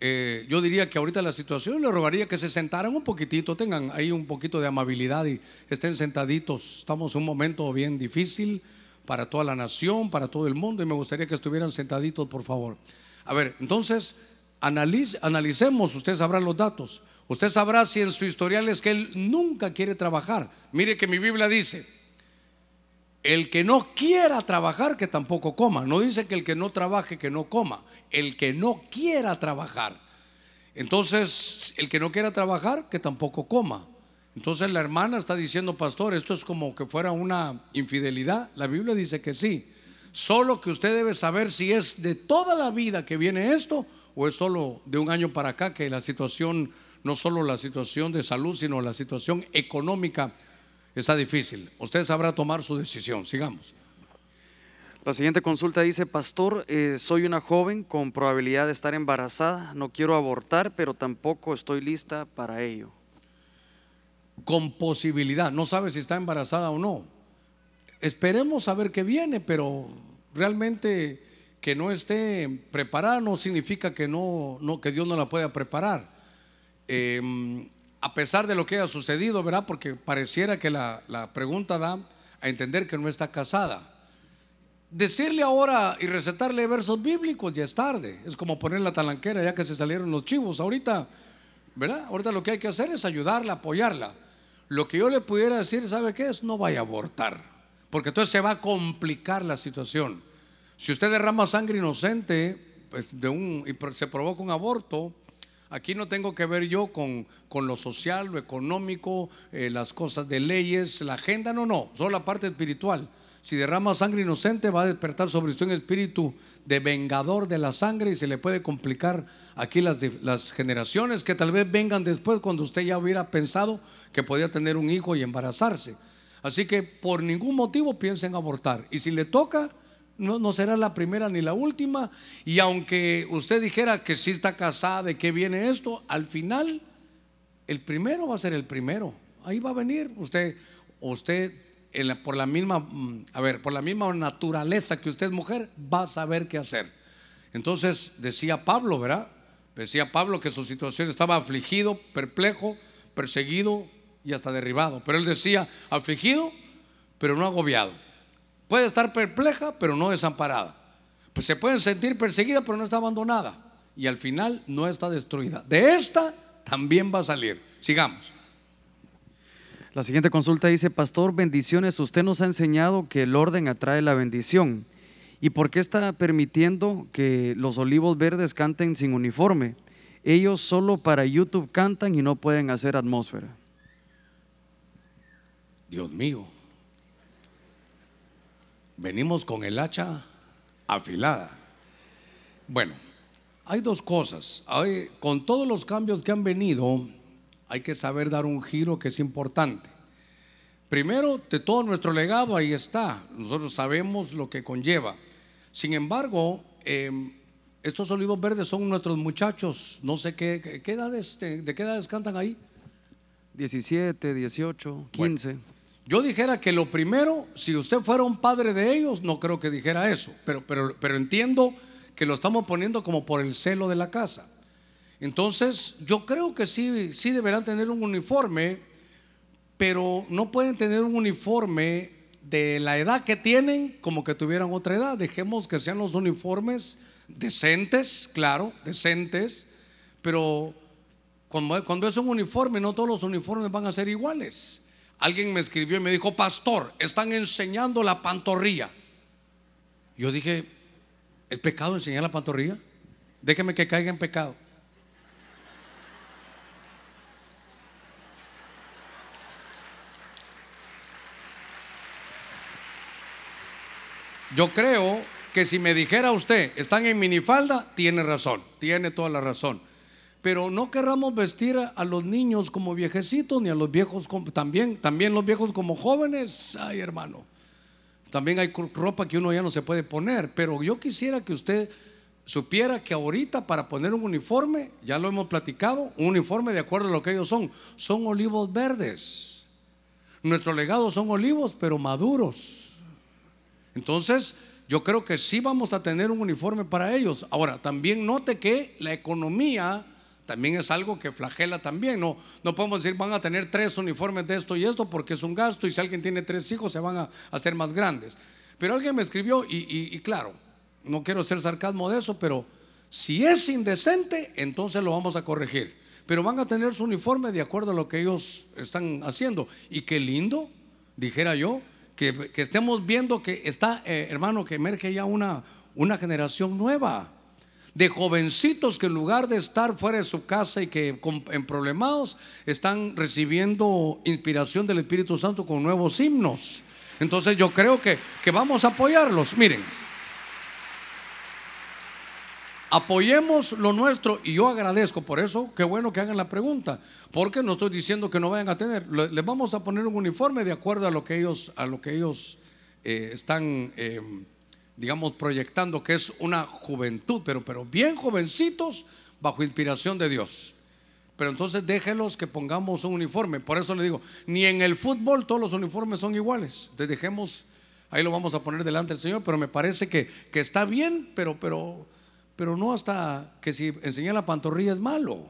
Eh, yo diría que ahorita la situación le rogaría que se sentaran un poquitito, tengan ahí un poquito de amabilidad y estén sentaditos. Estamos en un momento bien difícil para toda la nación, para todo el mundo y me gustaría que estuvieran sentaditos, por favor. A ver, entonces, analicemos, usted sabrá los datos. Usted sabrá si en su historial es que él nunca quiere trabajar. Mire que mi Biblia dice, el que no quiera trabajar, que tampoco coma. No dice que el que no trabaje, que no coma. El que no quiera trabajar. Entonces, el que no quiera trabajar, que tampoco coma. Entonces la hermana está diciendo, pastor, esto es como que fuera una infidelidad. La Biblia dice que sí. Solo que usted debe saber si es de toda la vida que viene esto o es solo de un año para acá que la situación, no solo la situación de salud, sino la situación económica está difícil. Usted sabrá tomar su decisión. Sigamos. La siguiente consulta dice, pastor, eh, soy una joven con probabilidad de estar embarazada, no quiero abortar, pero tampoco estoy lista para ello. Con posibilidad, no sabe si está embarazada o no. Esperemos saber qué viene, pero realmente que no esté preparada no significa que, no, no que Dios no la pueda preparar. Eh, a pesar de lo que haya sucedido, ¿verdad? Porque pareciera que la, pregunta da a entender que no está casada. Decirle ahora y recetarle versos bíblicos ya es tarde. Es como poner la talanquera ya que se salieron los chivos. Ahorita, ¿verdad? Ahorita lo que hay que hacer es ayudarla, apoyarla. Lo que yo le pudiera decir, ¿sabe qué es? No vaya a abortar. Porque entonces se va a complicar la situación. Si usted derrama sangre inocente pues de un, y se provoca un aborto, Aquí no tengo que ver yo con, con lo social, lo económico, eh, las cosas de leyes, la agenda, no, no, solo la parte espiritual. Si derrama sangre inocente va a despertar sobre usted un espíritu de vengador de la sangre y se le puede complicar aquí las, las generaciones que tal vez vengan después cuando usted ya hubiera pensado que podía tener un hijo y embarazarse. Así que por ningún motivo piensen en abortar. Y si le toca, no, será la primera ni la última. Y aunque usted dijera que sí está casada, de qué viene esto, al final el primero va a ser el primero. Ahí va a venir usted, usted por la misma, mm, a ver, por la misma naturaleza que usted es mujer, va a saber qué hacer. Entonces decía Pablo, ¿verdad? Decía Pablo que su situación estaba afligido, perplejo, perseguido y hasta derribado. Pero él decía, afligido, pero no agobiado Puede estar perpleja, pero no desamparada. Pues se pueden sentir perseguida, pero no está abandonada. Y al final no está destruida. De esta también va a salir. Sigamos. La siguiente consulta dice, Pastor, bendiciones. Usted nos ha enseñado que el orden atrae la bendición. ¿Y por qué está permitiendo que los olivos verdes canten sin uniforme? Ellos solo para YouTube cantan y no pueden hacer atmósfera. Dios mío venimos con el hacha afilada. Bueno, hay dos cosas. con todos los cambios que han venido, hay que saber dar un giro que es importante. Primero, de todo nuestro legado, ahí está. Nosotros sabemos lo que conlleva. Sin embargo, em, estos olivos verdes son nuestros muchachos. No sé qué, qué, edades, de, de qué edades cantan ahí. 17, 18, 15. Yo dijera que lo primero, si usted fuera un padre de ellos, no creo que dijera eso, pero, pero, pero entiendo que lo estamos poniendo como por el celo de la casa. Entonces, yo creo que sí, sí deberán tener un uniforme, pero no pueden tener un uniforme de la edad que tienen como que tuvieran otra edad. Dejemos que sean los uniformes decentes, claro, decentes, pero cuando, cuando es un uniforme, no todos los uniformes van a ser iguales. Alguien me escribió y me dijo, pastor, están enseñando la pantorrilla. Yo dije, ¿es pecado enseñar la pantorrilla? Déjeme que caiga en pecado. Yo creo que si me dijera usted, están en minifalda, tiene razón, tiene toda la razón. Pero no querramos vestir a los niños como viejecitos, ni a los viejos como, también, también los viejos como jóvenes. Ay, hermano. También hay ropa que uno ya no se puede poner. Pero yo quisiera que usted supiera que ahorita para poner un uniforme, ya lo hemos platicado, un uniforme de acuerdo a lo que ellos son, son olivos verdes. Nuestro legado son olivos, pero maduros. Entonces, yo creo que sí vamos a tener un uniforme para ellos. Ahora, también note que la economía también es algo que flagela también. No, no podemos decir van a tener tres uniformes de esto y esto porque es un gasto y si alguien tiene tres hijos se van a hacer más grandes. Pero alguien me escribió y, claro, no quiero ser sarcasmo de eso, pero si es indecente, entonces lo vamos a corregir. Pero van a tener su uniforme de acuerdo a lo que ellos están haciendo. Y qué lindo, dijera yo, que, que estemos viendo que está, eh, hermano, que emerge ya una, una generación nueva de jovencitos que en lugar de estar fuera de su casa y que en problemados están recibiendo inspiración del Espíritu Santo con nuevos himnos. Entonces yo creo que, que vamos a apoyarlos. Miren, apoyemos lo nuestro y yo agradezco por eso, qué bueno que hagan la pregunta, porque no estoy diciendo que no vayan a tener, Le- les vamos a poner un uniforme de acuerdo a lo que ellos, a lo que ellos eh, están, eh, digamos, proyectando, que es una juventud, pero, pero bien jovencitos bajo inspiración de Dios. Pero entonces déjenlos que pongamos un uniforme. Por eso le digo, ni en el fútbol todos los uniformes son iguales. Entonces dejemos, ahí lo vamos a poner delante del Señor, pero me parece que, que está bien, pero, pero, pero no hasta que si enseñar la pantorrilla es malo.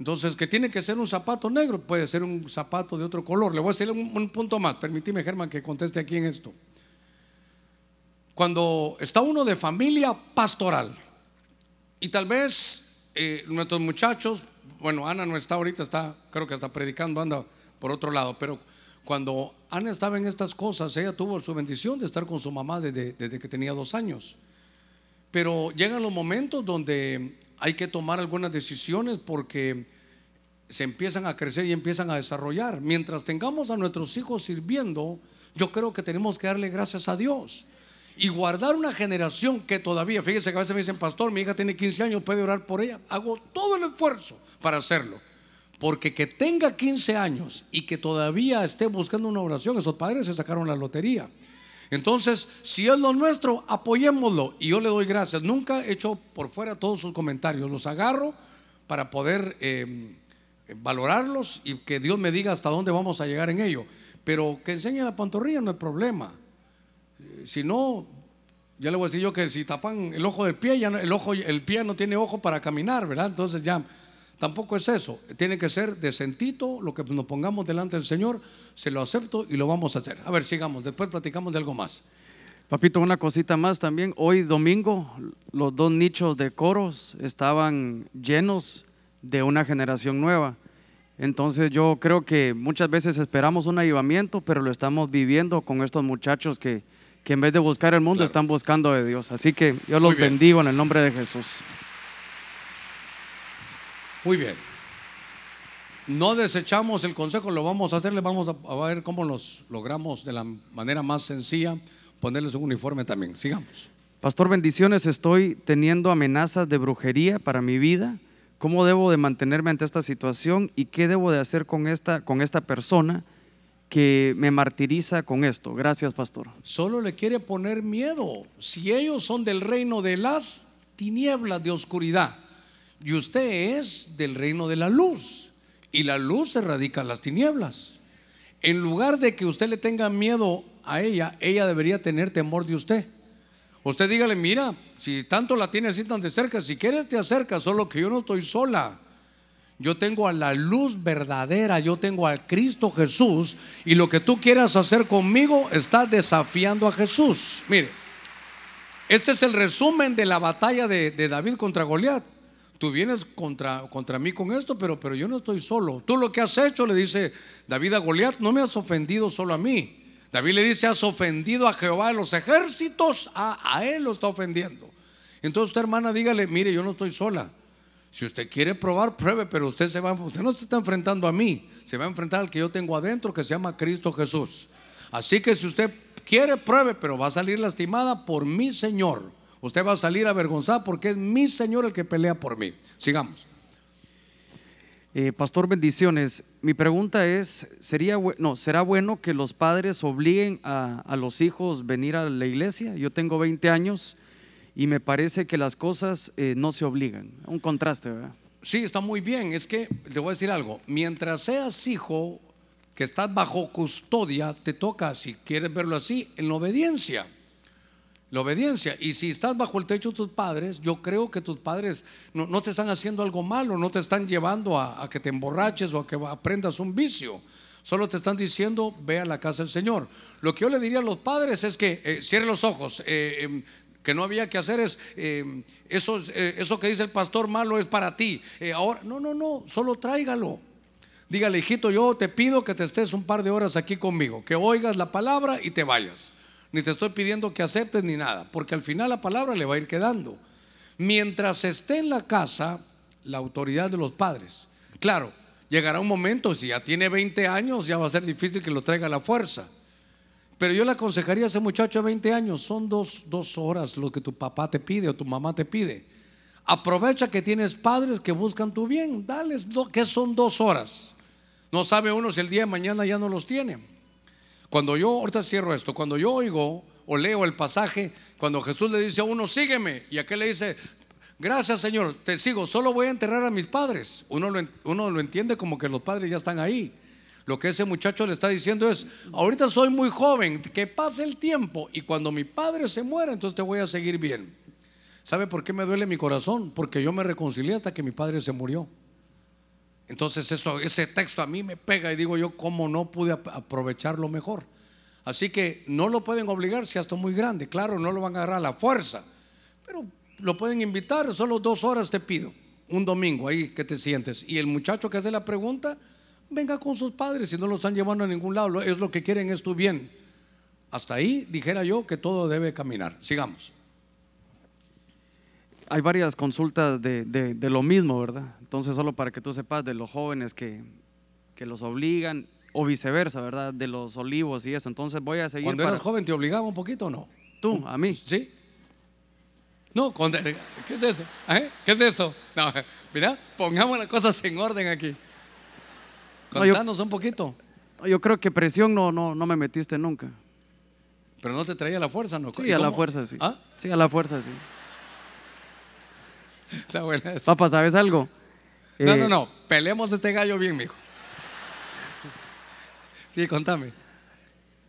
Entonces, que tiene que ser un zapato negro, puede ser un zapato de otro color. Le voy a decir un, un punto más, permíteme, Germán, que conteste aquí en esto. Cuando está uno de familia pastoral y tal vez eh, nuestros muchachos, bueno, Ana no está ahorita, creo que está predicando, anda por otro lado, pero cuando Ana estaba en estas cosas, ella tuvo su bendición de estar con su mamá desde, desde que tenía dos años. Pero llegan los momentos donde hay que tomar algunas decisiones porque se empiezan a crecer y empiezan a desarrollar. Mientras tengamos a nuestros hijos sirviendo, yo creo que tenemos que darle gracias a Dios. Y guardar una generación que todavía, fíjese que a veces me dicen, pastor, mi hija tiene 15 años, puede orar por ella. Hago todo el esfuerzo para hacerlo. Porque que tenga 15 años y que todavía esté buscando una oración, esos padres se sacaron la lotería. Entonces, si es lo nuestro, apoyémoslo. Y yo le doy gracias. Nunca he hecho por fuera todos sus comentarios. Los agarro para poder eh, valorarlos y que Dios me diga hasta dónde vamos a llegar en ello. Pero que enseñe la pantorrilla no hay problema. Eh, Si no, ya le voy a decir yo que si tapan el ojo del pie, ya el, ojo, el pie no tiene ojo para caminar, ¿verdad? Entonces ya tampoco es eso. Tiene que ser decentito, lo que nos pongamos delante del Señor, se lo acepto y lo vamos a hacer. A ver, sigamos, después platicamos de algo más. Papito, una cosita más también. Hoy domingo los dos nichos de coros estaban llenos de una generación nueva. Entonces yo creo que muchas veces esperamos un avivamiento, pero lo estamos viviendo con estos muchachos que, que en vez de buscar el mundo Claro. están buscando de Dios. Así que yo los bendigo en el nombre de Jesús. Muy bien. No desechamos el consejo, lo vamos a hacer, le vamos a, a ver cómo los logramos de la manera más sencilla, ponerles un uniforme también. Sigamos. Pastor, bendiciones. Estoy teniendo amenazas de brujería para mi vida. ¿Cómo debo de mantenerme ante esta situación y qué debo de hacer con esta, con esta persona que me martiriza con esto. Gracias, pastor. Solo le quiere poner miedo. Si ellos son del reino de las tinieblas de oscuridad y usted es del reino de la luz y la luz se radica en las tinieblas. En lugar de que usted le tenga miedo a ella, ella debería tener temor de usted. Usted dígale, mira, si tanto la tiene así tan de cerca, si quieres te acercas, solo que yo no estoy sola. Yo tengo a la luz verdadera, yo tengo al Cristo Jesús y lo que tú quieras hacer conmigo está desafiando a Jesús. Mire, este es el resumen de la batalla de, David contra Goliat. Tú vienes contra, contra mí con esto, pero, pero yo no estoy solo. Tú lo que has hecho, le dice David a Goliat, no me has ofendido solo a mí. David le dice, has ofendido a Jehová de los ejércitos, a, a él lo está ofendiendo. Entonces usted hermana, dígale, mire, yo no estoy sola. Si usted quiere probar, pruebe, pero usted se va, usted no se está enfrentando a mí, se va a enfrentar al que yo tengo adentro, que se llama Cristo Jesús. Así que si usted quiere, pruebe, pero va a salir lastimada por mi Señor. Usted va a salir avergonzada porque es mi Señor el que pelea por mí. Sigamos. Eh, Pastor, bendiciones. Mi pregunta es, ¿sería, no, ¿será bueno que los padres obliguen a, a los hijos venir a la iglesia? Yo tengo 20 años y me parece que las cosas eh, no se obligan. Un contraste, ¿verdad? Sí, está muy bien. Es que le voy a decir algo. Mientras seas hijo que estás bajo custodia, te toca, si quieres verlo así, en la obediencia. La obediencia. Y si estás bajo el techo de tus padres, yo creo que tus padres no, no te están haciendo algo malo, no te están llevando a, que te emborraches o a que aprendas un vicio. Solo te están diciendo, ve a la casa del Señor. Lo que yo le diría a los padres es que eh, cierre los ojos, eh, eh, que no había que hacer es, eh, eso, eh, eso que dice el pastor malo es para ti. Eh, ahora, no, no, no, solo tráigalo. Dígale, hijito, yo te pido que te estés un par de horas aquí conmigo, que oigas la palabra y te vayas. Ni te estoy pidiendo que aceptes ni nada, porque al final la palabra le va a ir quedando. Mientras esté en la casa, la autoridad de los padres. Claro, llegará un momento, si ya tiene 20 años, ya va a ser difícil que lo traiga a la fuerza. Pero yo le aconsejaría a ese muchacho de 20 años, son dos, dos, horas lo que tu papá te pide o tu mamá te pide. Aprovecha que tienes padres que buscan tu bien, dales que son dos horas. No sabe uno si el día de mañana ya no los tiene. Cuando yo, ahorita cierro esto, cuando yo oigo o leo el pasaje, cuando Jesús le dice a uno, sígueme, y aquel le dice, gracias Señor, te sigo, solo voy a enterrar a mis padres. Uno lo, uno lo entiende como que los padres ya están ahí. Lo que ese muchacho le está diciendo es, ahorita soy muy joven, que pase el tiempo y cuando mi padre se muera, entonces te voy a seguir bien. ¿Sabe por qué me duele mi corazón? Porque yo me reconcilié hasta que mi padre se murió. Entonces eso, ese texto a mí me pega y digo yo, ¿cómo no pude aprovecharlo mejor? Así que no lo pueden obligar si hasta muy grande. Claro, no lo van a agarrar a la fuerza, pero lo pueden invitar, solo dos horas te pido, un domingo ahí que te sientes. Y el muchacho que hace la pregunta, venga con sus padres si no lo están llevando a ningún lado. Es lo que quieren es tu bien. Hasta ahí dijera yo que todo debe caminar. Sigamos. Hay varias consultas de, de, de lo mismo, ¿verdad? Entonces, solo para que tú sepas de los jóvenes que, que los obligan o viceversa, ¿verdad? De los olivos y eso. Entonces voy a seguir. Cuando para... eras joven, ¿te obligaba un poquito o no? ¿Tú? ¿A mí? ¿Sí? No, ¿qué es eso? ¿Eh? ¿Qué es eso? No, mira, pongamos las cosas en orden aquí. Contanos no, yo, un poquito. Yo creo que presión no, no, no me metiste nunca. Pero no te traía la fuerza, ¿no? Sí, a la fuerza, sí. ¿Ah? Sí, a la fuerza, sí. Está buena eso. Papá, ¿sabes algo? No, eh, no, no. Peleemos este gallo bien, mijo. Sí, contame.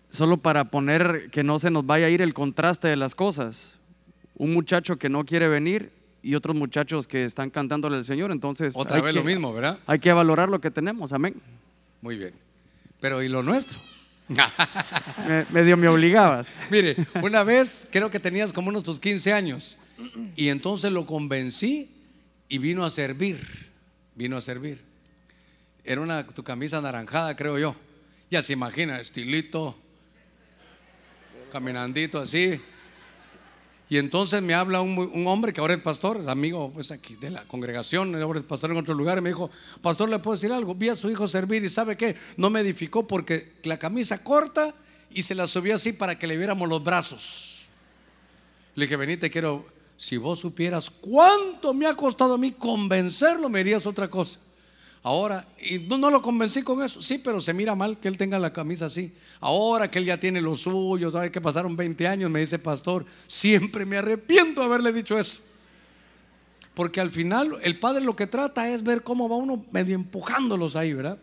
Solo para poner que no se nos vaya a ir el contraste de las cosas. Un muchacho que no quiere venir y otros muchachos que están cantándole al Señor. Entonces, otra vez que, lo mismo, ¿verdad? Hay que valorar lo que tenemos, amén. Muy bien. Pero ¿y lo nuestro? me, medio me obligabas. Mire, una vez creo que tenías como unos tus 15 años y entonces lo convencí y vino a servir. Vino a servir. Era una tu camisa anaranjada, creo yo. Ya se imagina, estilito, caminandito así, y entonces me habla un, hombre que ahora es pastor, amigo pues aquí de la congregación, ahora es pastor en otro lugar, y me dijo, pastor, ¿le puedo decir algo? Vi a su hijo servir y ¿sabe qué? No me edificó porque la camisa corta y se la subió así para que le viéramos los brazos. Le dije, vení, te quiero, si vos supieras cuánto me ha costado a mí convencerlo, me dirías otra cosa. Ahora, y no, lo convencí con eso. Sí, pero se mira mal que él tenga la camisa así. Ahora que él ya tiene lo suyo, ahora que pasaron 20 años, me dice pastor, siempre me arrepiento de haberle dicho eso. Porque al final el padre lo que trata es ver cómo va uno medio empujándolos ahí, ¿verdad?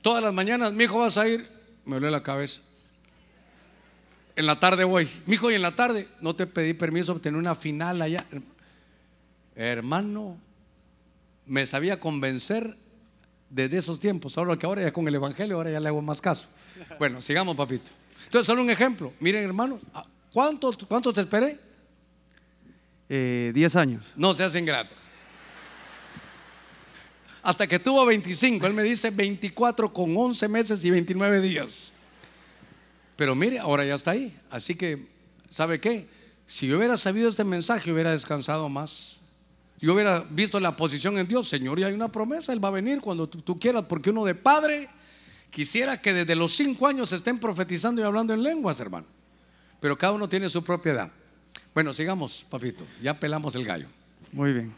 Todas las mañanas, mi hijo vas a ir, me duele la cabeza. En la tarde voy, mi hijo, y en la tarde no te pedí permiso para tener una final allá. Hermano, me sabía convencer desde esos tiempos, solo que ahora ya con el Evangelio, ahora ya le hago más caso. Bueno, sigamos, papito. Entonces, solo un ejemplo. Miren, hermanos, ¿cuántos, cuántos te esperé? Eh, diez años. No se hacen grato. Hasta que tuvo 25, él me dice 24 con 11 meses y 29 días. Pero mire, ahora ya está ahí. Así que, ¿sabe qué? Si yo hubiera sabido este mensaje, hubiera descansado más yo hubiera visto la posición en Dios, Señor, y hay una promesa, Él va a venir cuando tú, quieras, porque uno de padre quisiera que desde los cinco años estén profetizando y hablando en lenguas, hermano. Pero cada uno tiene su propiedad. Bueno, sigamos, papito, ya pelamos el gallo. Muy bien.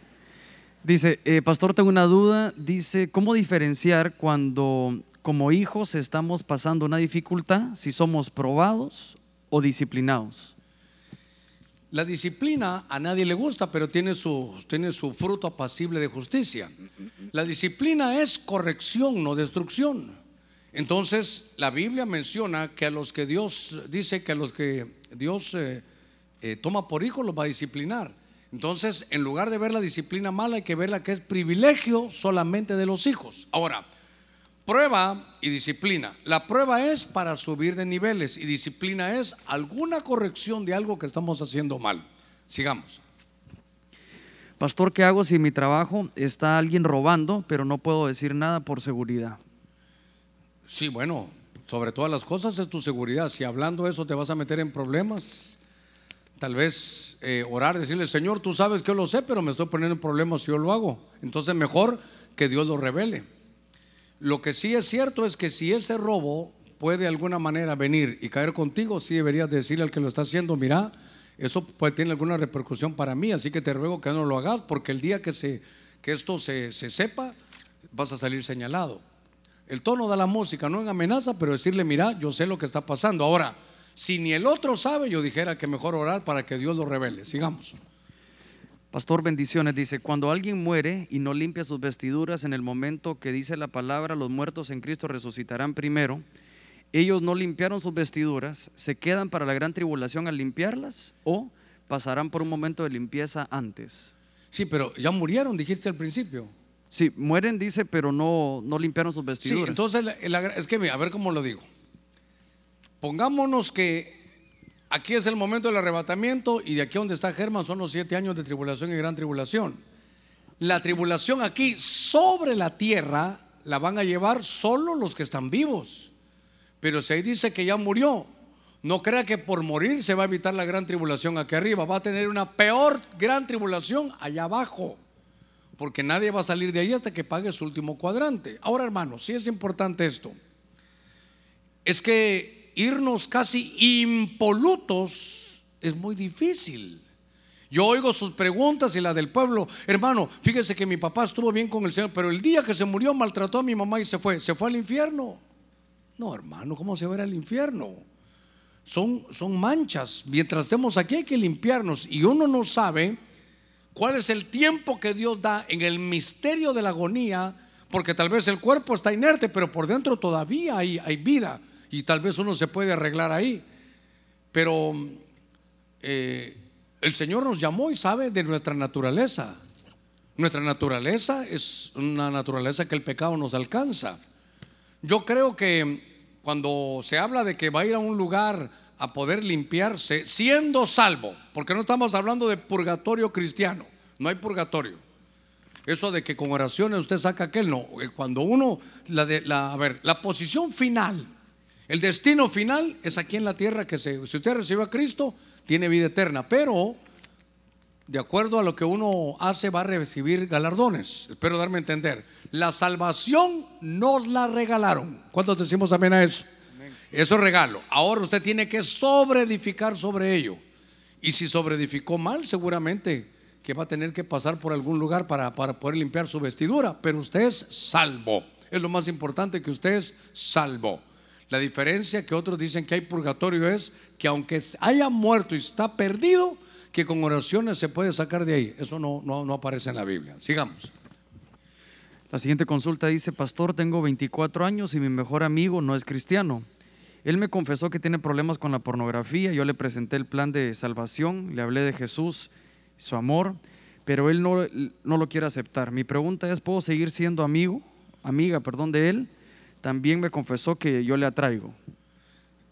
Dice, eh, pastor, tengo una duda. Dice, ¿cómo diferenciar cuando como hijos estamos pasando una dificultad, si somos probados o disciplinados? La disciplina a nadie le gusta, pero tiene su, tiene su fruto apacible de justicia. La disciplina es corrección, no destrucción. Entonces, la Biblia menciona que a los que Dios dice que a los que Dios eh, eh, toma por hijos los va a disciplinar. Entonces, en lugar de ver la disciplina mala, hay que ver la que es privilegio solamente de los hijos. Ahora, Prueba y disciplina. La prueba es para subir de niveles y disciplina es alguna corrección de algo que estamos haciendo mal. Sigamos. Pastor, ¿qué hago si en mi trabajo está alguien robando, pero no puedo decir nada por seguridad? Sí, bueno, sobre todas las cosas es tu seguridad. Si hablando eso te vas a meter en problemas, tal vez eh, orar, decirle, Señor, tú sabes que yo lo sé, pero me estoy poniendo en problemas si yo lo hago. Entonces mejor que Dios lo revele. Lo que sí es cierto es que si ese robo puede de alguna manera venir y caer contigo, sí deberías decirle al que lo está haciendo, mira, eso puede tener alguna repercusión para mí, así que te ruego que no lo hagas, porque el día que, que esto se, se sepa, vas a salir señalado. El tono de la música no en amenaza, pero decirle, mira, yo sé lo que está pasando. Ahora, si ni el otro sabe, yo dijera que mejor orar para que Dios lo revele. Sigamos. Pastor Bendiciones dice, cuando alguien muere y no limpia sus vestiduras en el momento que dice la palabra, los muertos en Cristo resucitarán primero, ellos no limpiaron sus vestiduras, ¿se quedan para la gran tribulación al limpiarlas o pasarán por un momento de limpieza antes? Sí, pero ya murieron, dijiste al principio. Sí, mueren, dice, pero no, no limpiaron sus vestiduras. Sí, entonces es que a ver cómo lo digo. Pongámonos que aquí es el momento del arrebatamiento y de aquí donde está Germán son los siete años de tribulación y gran tribulación. La tribulación aquí sobre la tierra la van a llevar solo los que están vivos. Pero si ahí dice que ya murió, no crea que por morir se va a evitar la gran tribulación aquí arriba. Va a tener una peor gran tribulación allá abajo. Porque nadie va a salir de ahí hasta que pague su último cuadrante. Ahora, hermanos, si es importante esto. Es que irnos casi impolutos es muy difícil. Yo oigo sus preguntas y la del pueblo. Hermano, fíjese que mi papá estuvo bien con el Señor, pero el día que se murió maltrató a mi mamá y se fue. ¿Se fue al infierno? No, hermano, ¿cómo se va al infierno? Son, son manchas. Mientras estemos aquí hay que limpiarnos y uno no sabe cuál es el tiempo que Dios da en el misterio de la agonía, porque tal vez el cuerpo está inerte, pero por dentro todavía hay, hay vida y tal vez uno se puede arreglar ahí. Pero eh, el Señor nos llamó y sabe de nuestra naturaleza. Nuestra naturaleza es una naturaleza que el pecado nos alcanza. Yo creo que cuando se habla de que va a ir a un lugar a poder limpiarse, siendo salvo, porque no estamos hablando de purgatorio cristiano, no hay purgatorio. Eso de que con oraciones usted saca aquel, no. Cuando uno, la de, la, a ver, la posición final el destino final es aquí en la tierra que se, si usted recibe a Cristo, tiene vida eterna, pero de acuerdo a lo que uno hace va a recibir galardones. Espero darme a entender. La salvación nos la regalaron. ¿Cuántos decimos amén a eso? Eso es regalo. Ahora usted tiene que sobreedificar sobre ello. Y si sobreedificó mal, seguramente que va a tener que pasar por algún lugar para, para poder limpiar su vestidura, pero usted es salvo. Es lo más importante que usted es salvo. La diferencia que otros dicen que hay purgatorio es que aunque haya muerto y está perdido, que con oraciones se puede sacar de ahí. Eso no, no, aparece en la Biblia. Sigamos. La siguiente consulta dice, pastor, tengo 24 años y mi mejor amigo no es cristiano. Él me confesó que tiene problemas con la pornografía, yo le presenté el plan de salvación, le hablé de Jesús, su amor, pero él no, no lo quiere aceptar. Mi pregunta es, ¿puedo seguir siendo amigo, amiga, perdón, de él? También me confesó que yo le atraigo.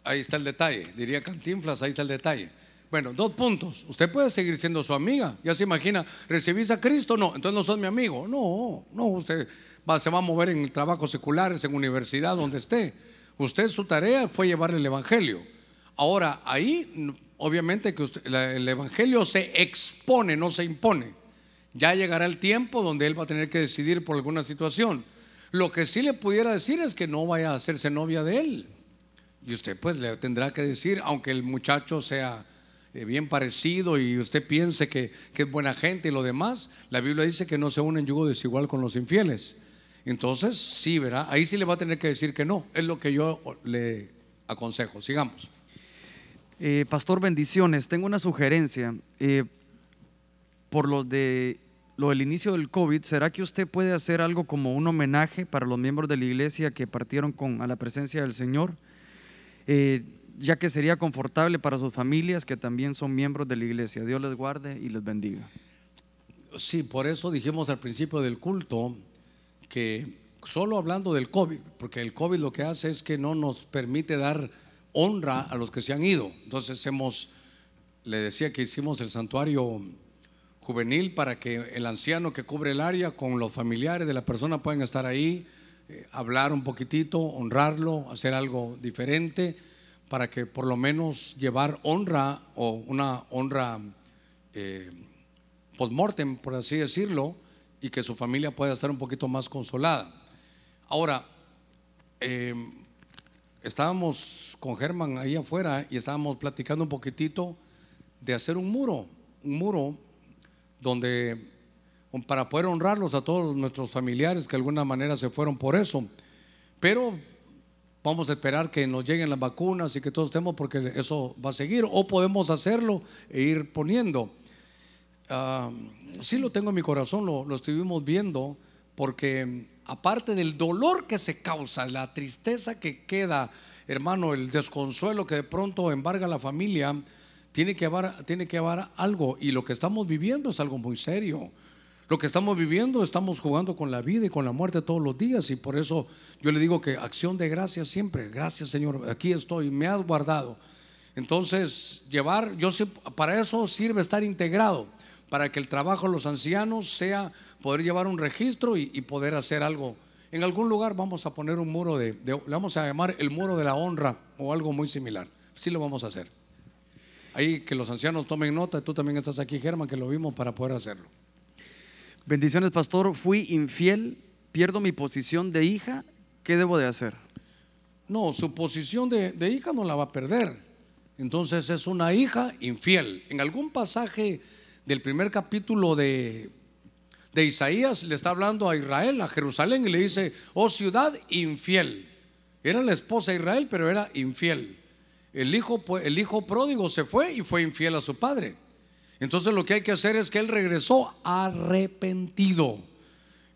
Ahí está el detalle, diría Cantinflas, ahí está el detalle. Bueno, dos puntos. Usted puede seguir siendo su amiga. Ya se imagina, ¿recibís a Cristo? No, entonces no sos mi amigo. No, no, usted se va a mover en trabajos seculares, en universidad, donde esté. Usted su tarea fue llevarle el Evangelio. Ahora, ahí, obviamente que el Evangelio se expone, no se impone. Ya llegará el tiempo donde él va a tener que decidir por alguna situación. Lo que sí le pudiera decir es que no vaya a hacerse novia de él. Y usted pues le tendrá que decir, aunque el muchacho sea eh, bien parecido y usted piense que, es buena gente y lo demás, la Biblia dice que no se une en yugo desigual con los infieles. Entonces, sí, ¿verdad? Ahí sí le va a tener que decir que no. Es lo que yo le aconsejo. Sigamos. Eh, Pastor, bendiciones. Tengo una sugerencia. Eh, por lo de lo del inicio del COVID, ¿será que usted puede hacer algo como un homenaje para los miembros de la iglesia que partieron con, a la presencia del Señor? ya que sería confortable para sus familias que también son miembros de la iglesia. Dios les guarde y les bendiga. Sí, por eso dijimos al principio del culto que solo hablando del COVID, porque el COVID lo que hace es que no nos permite dar honra a los que se han ido. Entonces hemos, le decía que hicimos el santuario juvenil para que el anciano que cubre el área con los familiares de la persona puedan estar ahí, eh, hablar un poquitito, honrarlo, hacer algo diferente para que por lo menos llevar honra o una honra eh, post-mortem, por así decirlo, y que su familia pueda estar un poquito más consolada. Ahora, eh, estábamos con Germán ahí afuera y estábamos platicando un poquitito de hacer un muro, un muro donde para poder honrarlos a todos nuestros familiares que de alguna manera se fueron por eso. Pero vamos a esperar que nos lleguen las vacunas y que todos estemos porque eso va a seguir o podemos hacerlo e ir poniendo. Ah, sí lo tengo en mi corazón, lo, lo estuvimos viendo porque aparte del dolor que se causa, la tristeza que queda, hermano, el desconsuelo que de pronto embarga la familia, tiene que haber, tiene que haber algo y lo que estamos viviendo es algo muy serio. Lo que estamos viviendo, estamos jugando con la vida y con la muerte todos los días y por eso yo le digo que acción de gracias siempre. Gracias Señor, aquí estoy, me has guardado. Entonces, llevar, yo sé, para eso sirve estar integrado, para que el trabajo de los ancianos sea poder llevar un registro y, poder hacer algo. En algún lugar vamos a poner un muro de, le vamos a llamar el muro de la honra o algo muy similar. Sí lo vamos a hacer. Ahí que los ancianos tomen nota, tú también estás aquí, Germán, que lo vimos para poder hacerlo. Bendiciones, pastor. Fui infiel, pierdo mi posición de hija. ¿Qué debo de hacer? No, su posición de, hija no la va a perder. Entonces es una hija infiel. En algún pasaje del primer capítulo de, de Isaías le está hablando a Israel, a Jerusalén, y le dice, oh ciudad infiel. Era la esposa de Israel, pero era infiel. El hijo, el hijo pródigo se fue y fue infiel a su padre. Entonces lo que hay que hacer es que él regresó arrepentido.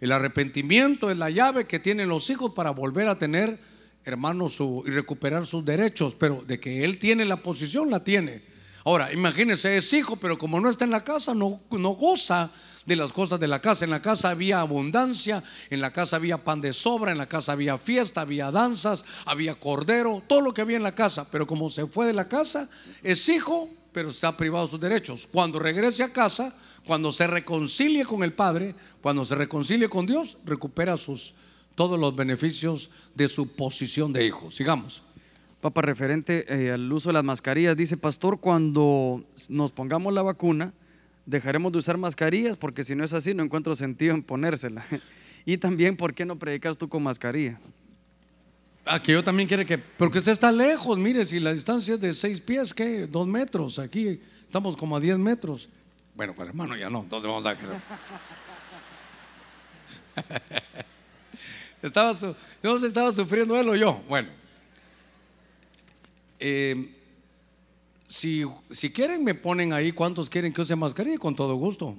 El arrepentimiento es la llave que tienen los hijos para volver a tener, hermanos, y recuperar sus derechos. Pero de que él tiene la posición, la tiene. Ahora, imagínense, es hijo, pero como no está en la casa, no, no goza de las cosas de la casa. En la casa había abundancia, en la casa había pan de sobra, en la casa había fiesta, había danzas, había cordero, todo lo que había en la casa. Pero como se fue de la casa, es hijo, pero está privado de sus derechos. Cuando regrese a casa, cuando se reconcilie con el Padre, cuando se reconcilie con Dios, recupera sus todos los beneficios de su posición de hijo. Sigamos. Papa, referente eh, al uso de las mascarillas, dice Pastor, cuando nos pongamos la vacuna, dejaremos de usar mascarillas porque si no es así no encuentro sentido en ponérsela. y también, ¿por qué no predicas tú con mascarilla? Ah, que yo también quiere que, porque usted está lejos, mire, si la distancia es de seis pies, ¿qué? Dos metros, aquí estamos como a diez metros. Bueno, el hermano ya no, entonces vamos a hacer. estaba su- no estaba sufriendo él o yo. Bueno, Eh, si, si quieren, me ponen ahí cuántos quieren que use mascarilla, con todo gusto.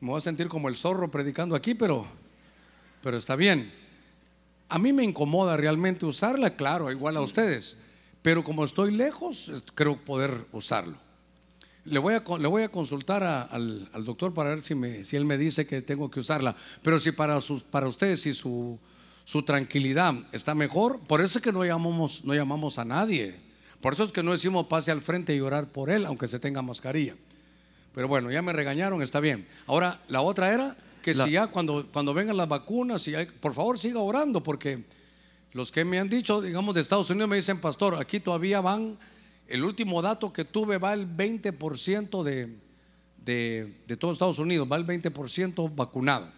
Me voy a sentir como el zorro predicando aquí, pero, pero está bien. A mí me incomoda realmente usarla, claro, igual a ustedes, pero como estoy lejos, creo poder usarlo. Le voy a, le voy a consultar a- al, al doctor para ver si, me, si él me dice que tengo que usarla. Pero si para, sus, para ustedes, si su, su tranquilidad está mejor, por eso es que no llamamos, no llamamos a nadie. Por eso es que no decimos pase al frente y orar por él, aunque se tenga mascarilla. Pero bueno, ya me regañaron, está bien. Ahora, la otra era que La- si ya cuando, cuando vengan las vacunas, si hay- por favor siga orando, porque los que me han dicho, digamos, de Estados Unidos me dicen, pastor, aquí todavía van, el último dato que tuve va el 20% de, de, de todo Estados Unidos, va el 20% vacunado.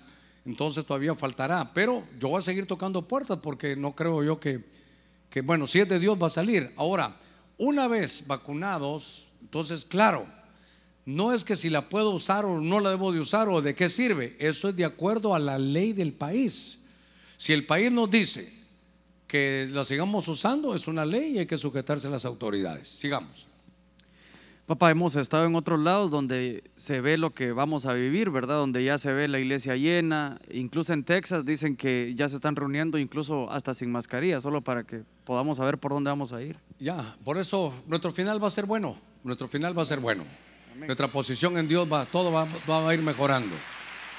Entonces todavía faltará, pero yo voy a seguir tocando puertas porque no creo yo que, que bueno, si es de Dios va a salir. Ahora, una vez vacunados, entonces claro, no es que si la puedo usar o no la debo de usar o de qué sirve, eso es de acuerdo a la ley del país. Si el país nos dice que la sigamos usando, es una ley y hay que sujetarse a las autoridades. Sigamos. Papá, hemos estado en otros lados donde se ve lo que vamos a vivir, ¿verdad? Donde ya se ve la iglesia llena. Incluso en Texas dicen que ya se están reuniendo, incluso hasta sin mascarilla, solo para que podamos saber por dónde vamos a ir. Ya, por eso nuestro final va a ser bueno. Nuestro final va a ser bueno. Nuestra posición en Dios va, todo va, va a ir mejorando.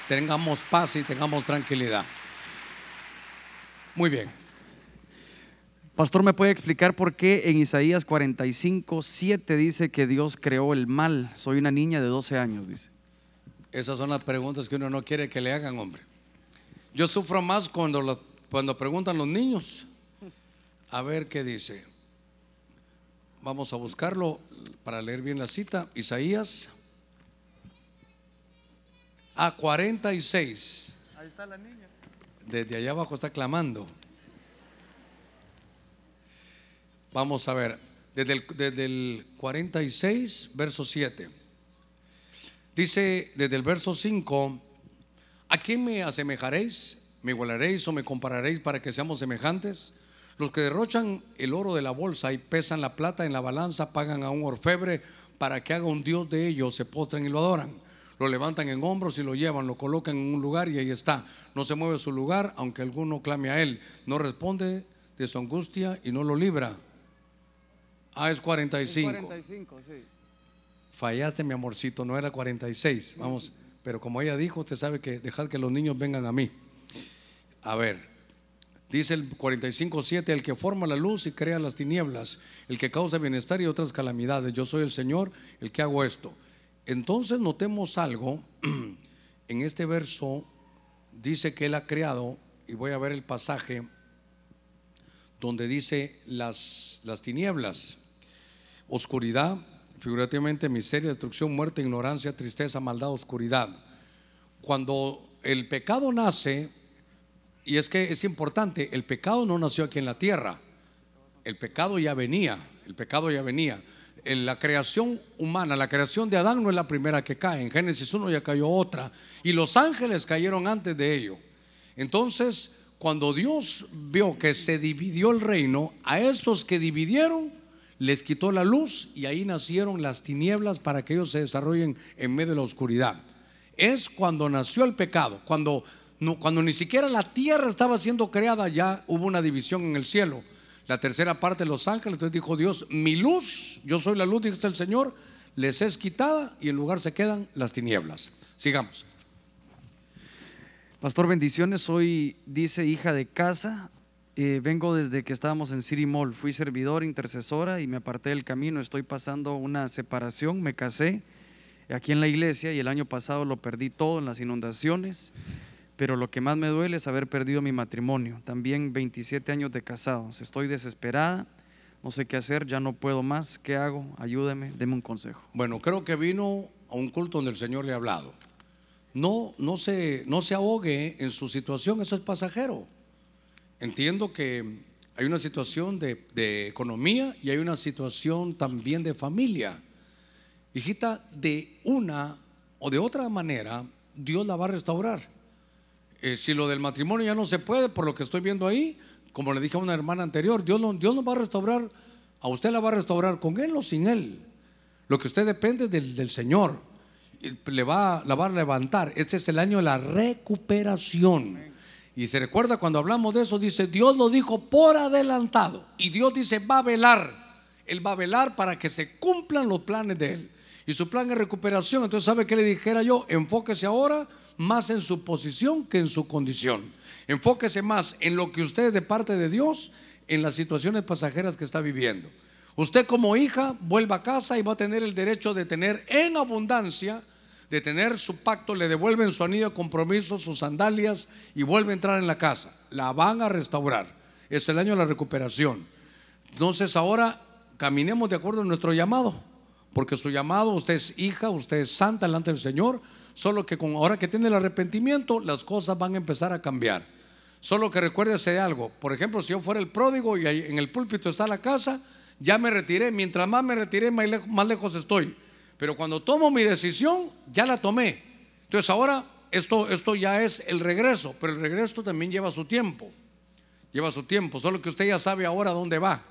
Tengamos paz y tengamos tranquilidad. Muy bien. Pastor, ¿me puede explicar por qué en Isaías 45, 7 dice que Dios creó el mal? Soy una niña de 12 años, dice. Esas son las preguntas que uno no quiere que le hagan, hombre. Yo sufro más cuando, lo- cuando preguntan los niños. A ver qué dice. Vamos a buscarlo para leer bien la cita. Isaías. A 46. Ahí está la niña. Desde allá abajo está clamando. Vamos a ver. Desde el, desde el 46, verso 7. Dice desde el verso 5, ¿a quién me asemejaréis? ¿Me igualaréis o me compararéis para que seamos semejantes? Los que derrochan el oro de la bolsa y pesan la plata en la balanza pagan a un orfebre para que haga un dios de ellos, se postren y lo adoran. Lo levantan en hombros y lo llevan, lo colocan en un lugar y ahí está. No se mueve su lugar, aunque alguno clame a él. No responde de su angustia y no lo libra. Ah, es 45. 45, sí. Fallaste, mi amorcito, no era 46. Vamos, pero como ella dijo, usted sabe que dejad que los niños vengan a mí. A ver, dice el 45.7, el que forma la luz y crea las tinieblas, el que causa bienestar y otras calamidades. Yo soy el Señor, el que hago esto. Entonces notemos algo, en este verso dice que Él ha creado, y voy a ver el pasaje donde dice las, las tinieblas oscuridad, figurativamente miseria, destrucción, muerte, ignorancia, tristeza, maldad, oscuridad. Cuando el pecado nace, y es que es importante, el pecado no nació aquí en la tierra, el pecado ya venía, el pecado ya venía. En la creación humana, la creación de Adán no es la primera que cae, en Génesis 1 ya cayó otra, y los ángeles cayeron antes de ello. Entonces, cuando Dios vio que se dividió el reino, a estos que dividieron, les quitó la luz y ahí nacieron las tinieblas para que ellos se desarrollen en medio de la oscuridad. Es cuando nació el pecado, cuando, cuando ni siquiera la tierra estaba siendo creada, ya hubo una división en el cielo. La tercera parte de los ángeles, entonces dijo Dios, mi luz, yo soy la luz, dice el Señor, les es quitada y en lugar se quedan las tinieblas. Sigamos. Pastor, bendiciones. Soy, dice, hija de casa. Eh, vengo desde que estábamos en City Mall. Fui servidor, intercesora y me aparté del camino. Estoy pasando una separación. Me casé aquí en la iglesia y el año pasado lo perdí todo en las inundaciones. Pero lo que más me duele es haber perdido mi matrimonio. También 27 años de casados. Estoy desesperada. No sé qué hacer. Ya no puedo más. ¿Qué hago? Ayúdeme. Deme un consejo. Bueno, creo que vino a un culto donde el Señor le ha hablado. No, no, se, no se ahogue en su situación, eso es pasajero. Entiendo que hay una situación de, economía y hay una situación también de familia. Hijita, de una o de otra manera, Dios la va a restaurar. Eh, si lo del matrimonio ya no se puede, por lo que estoy viendo ahí, como le dije a una hermana anterior, Dios no, Dios nos va a restaurar, a usted la va a restaurar con Él o sin Él. Lo que usted depende del, del Señor, le va, la va a levantar. Este es el año de la recuperación. Y se recuerda cuando hablamos de eso, dice, Dios lo dijo por adelantado. Y Dios dice, va a velar. Él va a velar para que se cumplan los planes de Él. Y su plan es recuperación. Entonces, ¿sabe qué le dijera yo? Enfóquese ahora más en su posición que en su condición. Enfóquese más en lo que usted de parte de Dios, en las situaciones pasajeras que está viviendo. Usted como hija vuelva a casa y va a tener el derecho de tener en abundancia, de tener su pacto, le devuelven su anillo de compromiso, sus sandalias y vuelve a entrar en la casa. La van a restaurar. Es el año de la recuperación. Entonces ahora caminemos de acuerdo a nuestro llamado, porque su llamado, usted es hija, usted es santa delante del Señor, solo que con ahora que tiene el arrepentimiento, las cosas van a empezar a cambiar. Solo que recuérdese algo, por ejemplo, si yo fuera el pródigo y en el púlpito está la casa, ya me retiré, mientras más me retiré, más lejos estoy. Pero cuando tomo mi decisión, ya la tomé. Entonces ahora esto, esto ya es el regreso, pero el regreso también lleva su tiempo. Lleva su tiempo, solo que usted ya sabe ahora dónde va.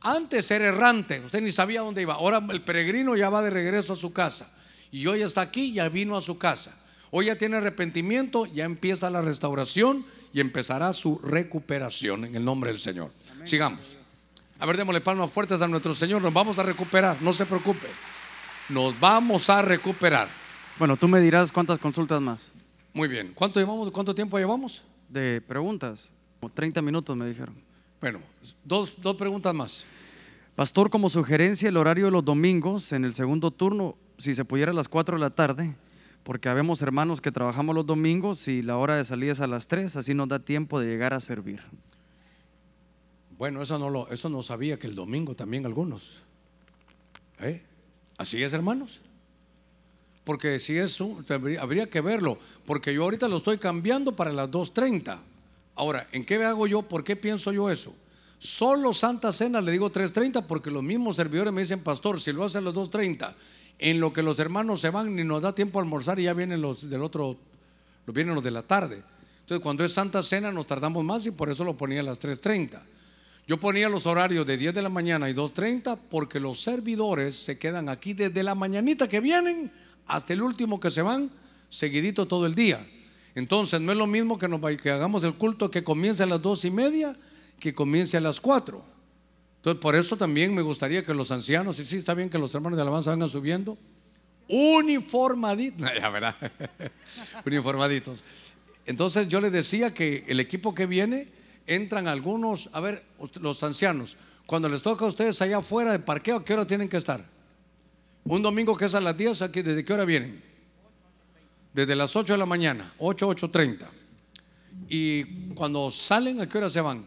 Antes era errante, usted ni sabía dónde iba. Ahora el peregrino ya va de regreso a su casa. Y hoy está aquí, ya vino a su casa. Hoy ya tiene arrepentimiento, ya empieza la restauración y empezará su recuperación en el nombre del Señor. Sigamos. A ver, démosle palmas fuertes a nuestro Señor. Nos vamos a recuperar, no se preocupe. Nos vamos a recuperar. Bueno, tú me dirás cuántas consultas más. Muy bien. ¿Cuánto llevamos? ¿Cuánto tiempo llevamos? De preguntas. Como 30 minutos me dijeron. Bueno, dos, dos preguntas más. Pastor, como sugerencia, el horario de los domingos en el segundo turno, si se pudiera a las 4 de la tarde, porque habemos hermanos que trabajamos los domingos y la hora de salida es a las 3, así nos da tiempo de llegar a servir. Bueno, eso no lo, eso no sabía que el domingo también algunos. ¿Eh? Así es, hermanos. Porque si eso, habría, que verlo. Porque yo ahorita lo estoy cambiando para las 2.30. Ahora, ¿en qué hago yo? ¿Por qué pienso yo eso? Solo Santa Cena le digo 3.30 porque los mismos servidores me dicen, pastor, si lo hacen a las 2.30, en lo que los hermanos se van, ni nos da tiempo a almorzar y ya vienen los del otro, vienen los de la tarde. Entonces, cuando es Santa Cena nos tardamos más y por eso lo ponía a las 3.30. Yo ponía los horarios de 10 de la mañana y 2.30 porque los servidores se quedan aquí desde la mañanita que vienen hasta el último que se van, seguidito todo el día. Entonces no es lo mismo que, nos, que hagamos el culto que comience a las dos y media que comience a las 4. Entonces por eso también me gustaría que los ancianos, y sí está bien que los hermanos de alabanza vengan subiendo, uniformaditos, ya verá, uniformaditos. Entonces yo les decía que el equipo que viene entran algunos, a ver, los ancianos, cuando les toca a ustedes allá afuera de parqueo, ¿a qué hora tienen que estar? Un domingo que es a las 10, aquí, ¿desde qué hora vienen? Desde las 8 de la mañana, 8, 8.30. Y cuando salen, ¿a qué hora se van?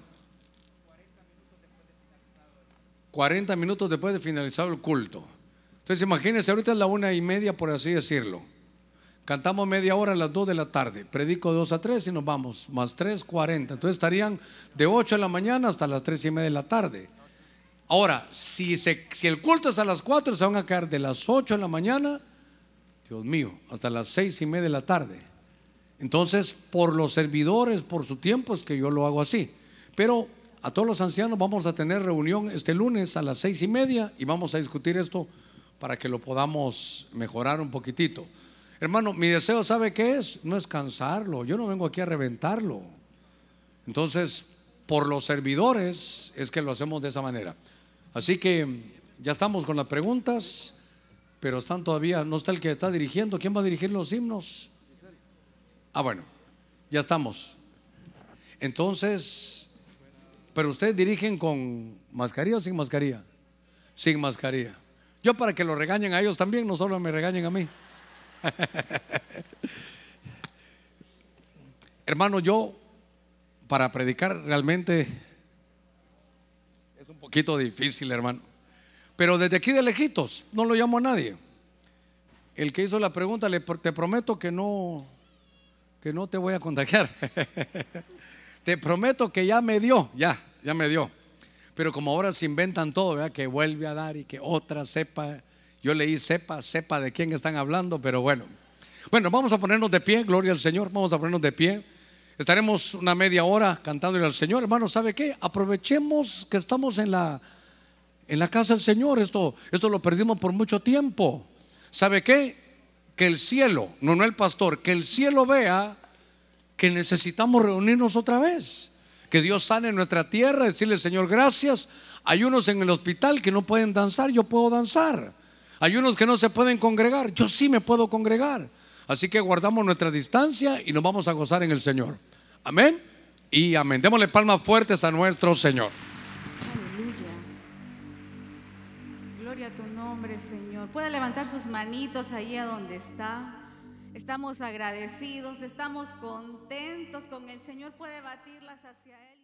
40 minutos después de finalizar el culto. Entonces imagínense, ahorita es la una y media, por así decirlo. Cantamos media hora a las 2 de la tarde. Predico de 2 a 3 y nos vamos. Más 3, 40. Entonces estarían de 8 de la mañana hasta las 3 y media de la tarde. Ahora, si, si el culto es a las 4, se van a quedar de las 8 de la mañana, Dios mío, hasta las 6 y media de la tarde. Entonces, por los servidores, por su tiempo, es que yo lo hago así. Pero a todos los ancianos vamos a tener reunión este lunes a las 6 y media y vamos a discutir esto para que lo podamos mejorar un poquitito. Hermano, mi deseo, ¿sabe qué es? No es cansarlo. Yo no vengo aquí a reventarlo. Entonces, por los servidores es que lo hacemos de esa manera. Así que ya estamos con las preguntas, pero están todavía, no está el que está dirigiendo. ¿Quién va a dirigir los himnos? Ah, bueno, ya estamos. Entonces, pero ustedes dirigen con mascarilla o sin mascarilla? Sin mascarilla. Yo para que lo regañen a ellos también, no solo me regañen a mí. Hermano, yo para predicar realmente es un poquito difícil, hermano. Pero desde aquí de lejitos, no lo llamo a nadie. El que hizo la pregunta, le, te prometo que no, que no te voy a contagiar. te prometo que ya me dio, ya, ya me dio. Pero como ahora se inventan todo, que vuelve a dar y que otra sepa yo leí sepa, sepa de quién están hablando, pero bueno. Bueno, vamos a ponernos de pie, gloria al Señor, vamos a ponernos de pie. Estaremos una media hora cantándole al Señor. Hermano, ¿sabe qué? Aprovechemos que estamos en la, en la casa del Señor. Esto, esto lo perdimos por mucho tiempo. ¿Sabe qué? Que el cielo, no, no el pastor, que el cielo vea que necesitamos reunirnos otra vez. Que Dios sane nuestra tierra, decirle Señor gracias. Hay unos en el hospital que no pueden danzar, yo puedo danzar. Hay unos que no se pueden congregar, yo sí me puedo congregar. Así que guardamos nuestra distancia y nos vamos a gozar en el Señor. Amén y amén. Démosle palmas fuertes a nuestro Señor. Aleluya. Gloria a tu nombre, Señor. Puede levantar sus manitos ahí a donde está. Estamos agradecidos, estamos contentos con el Señor. Puede batirlas hacia Él.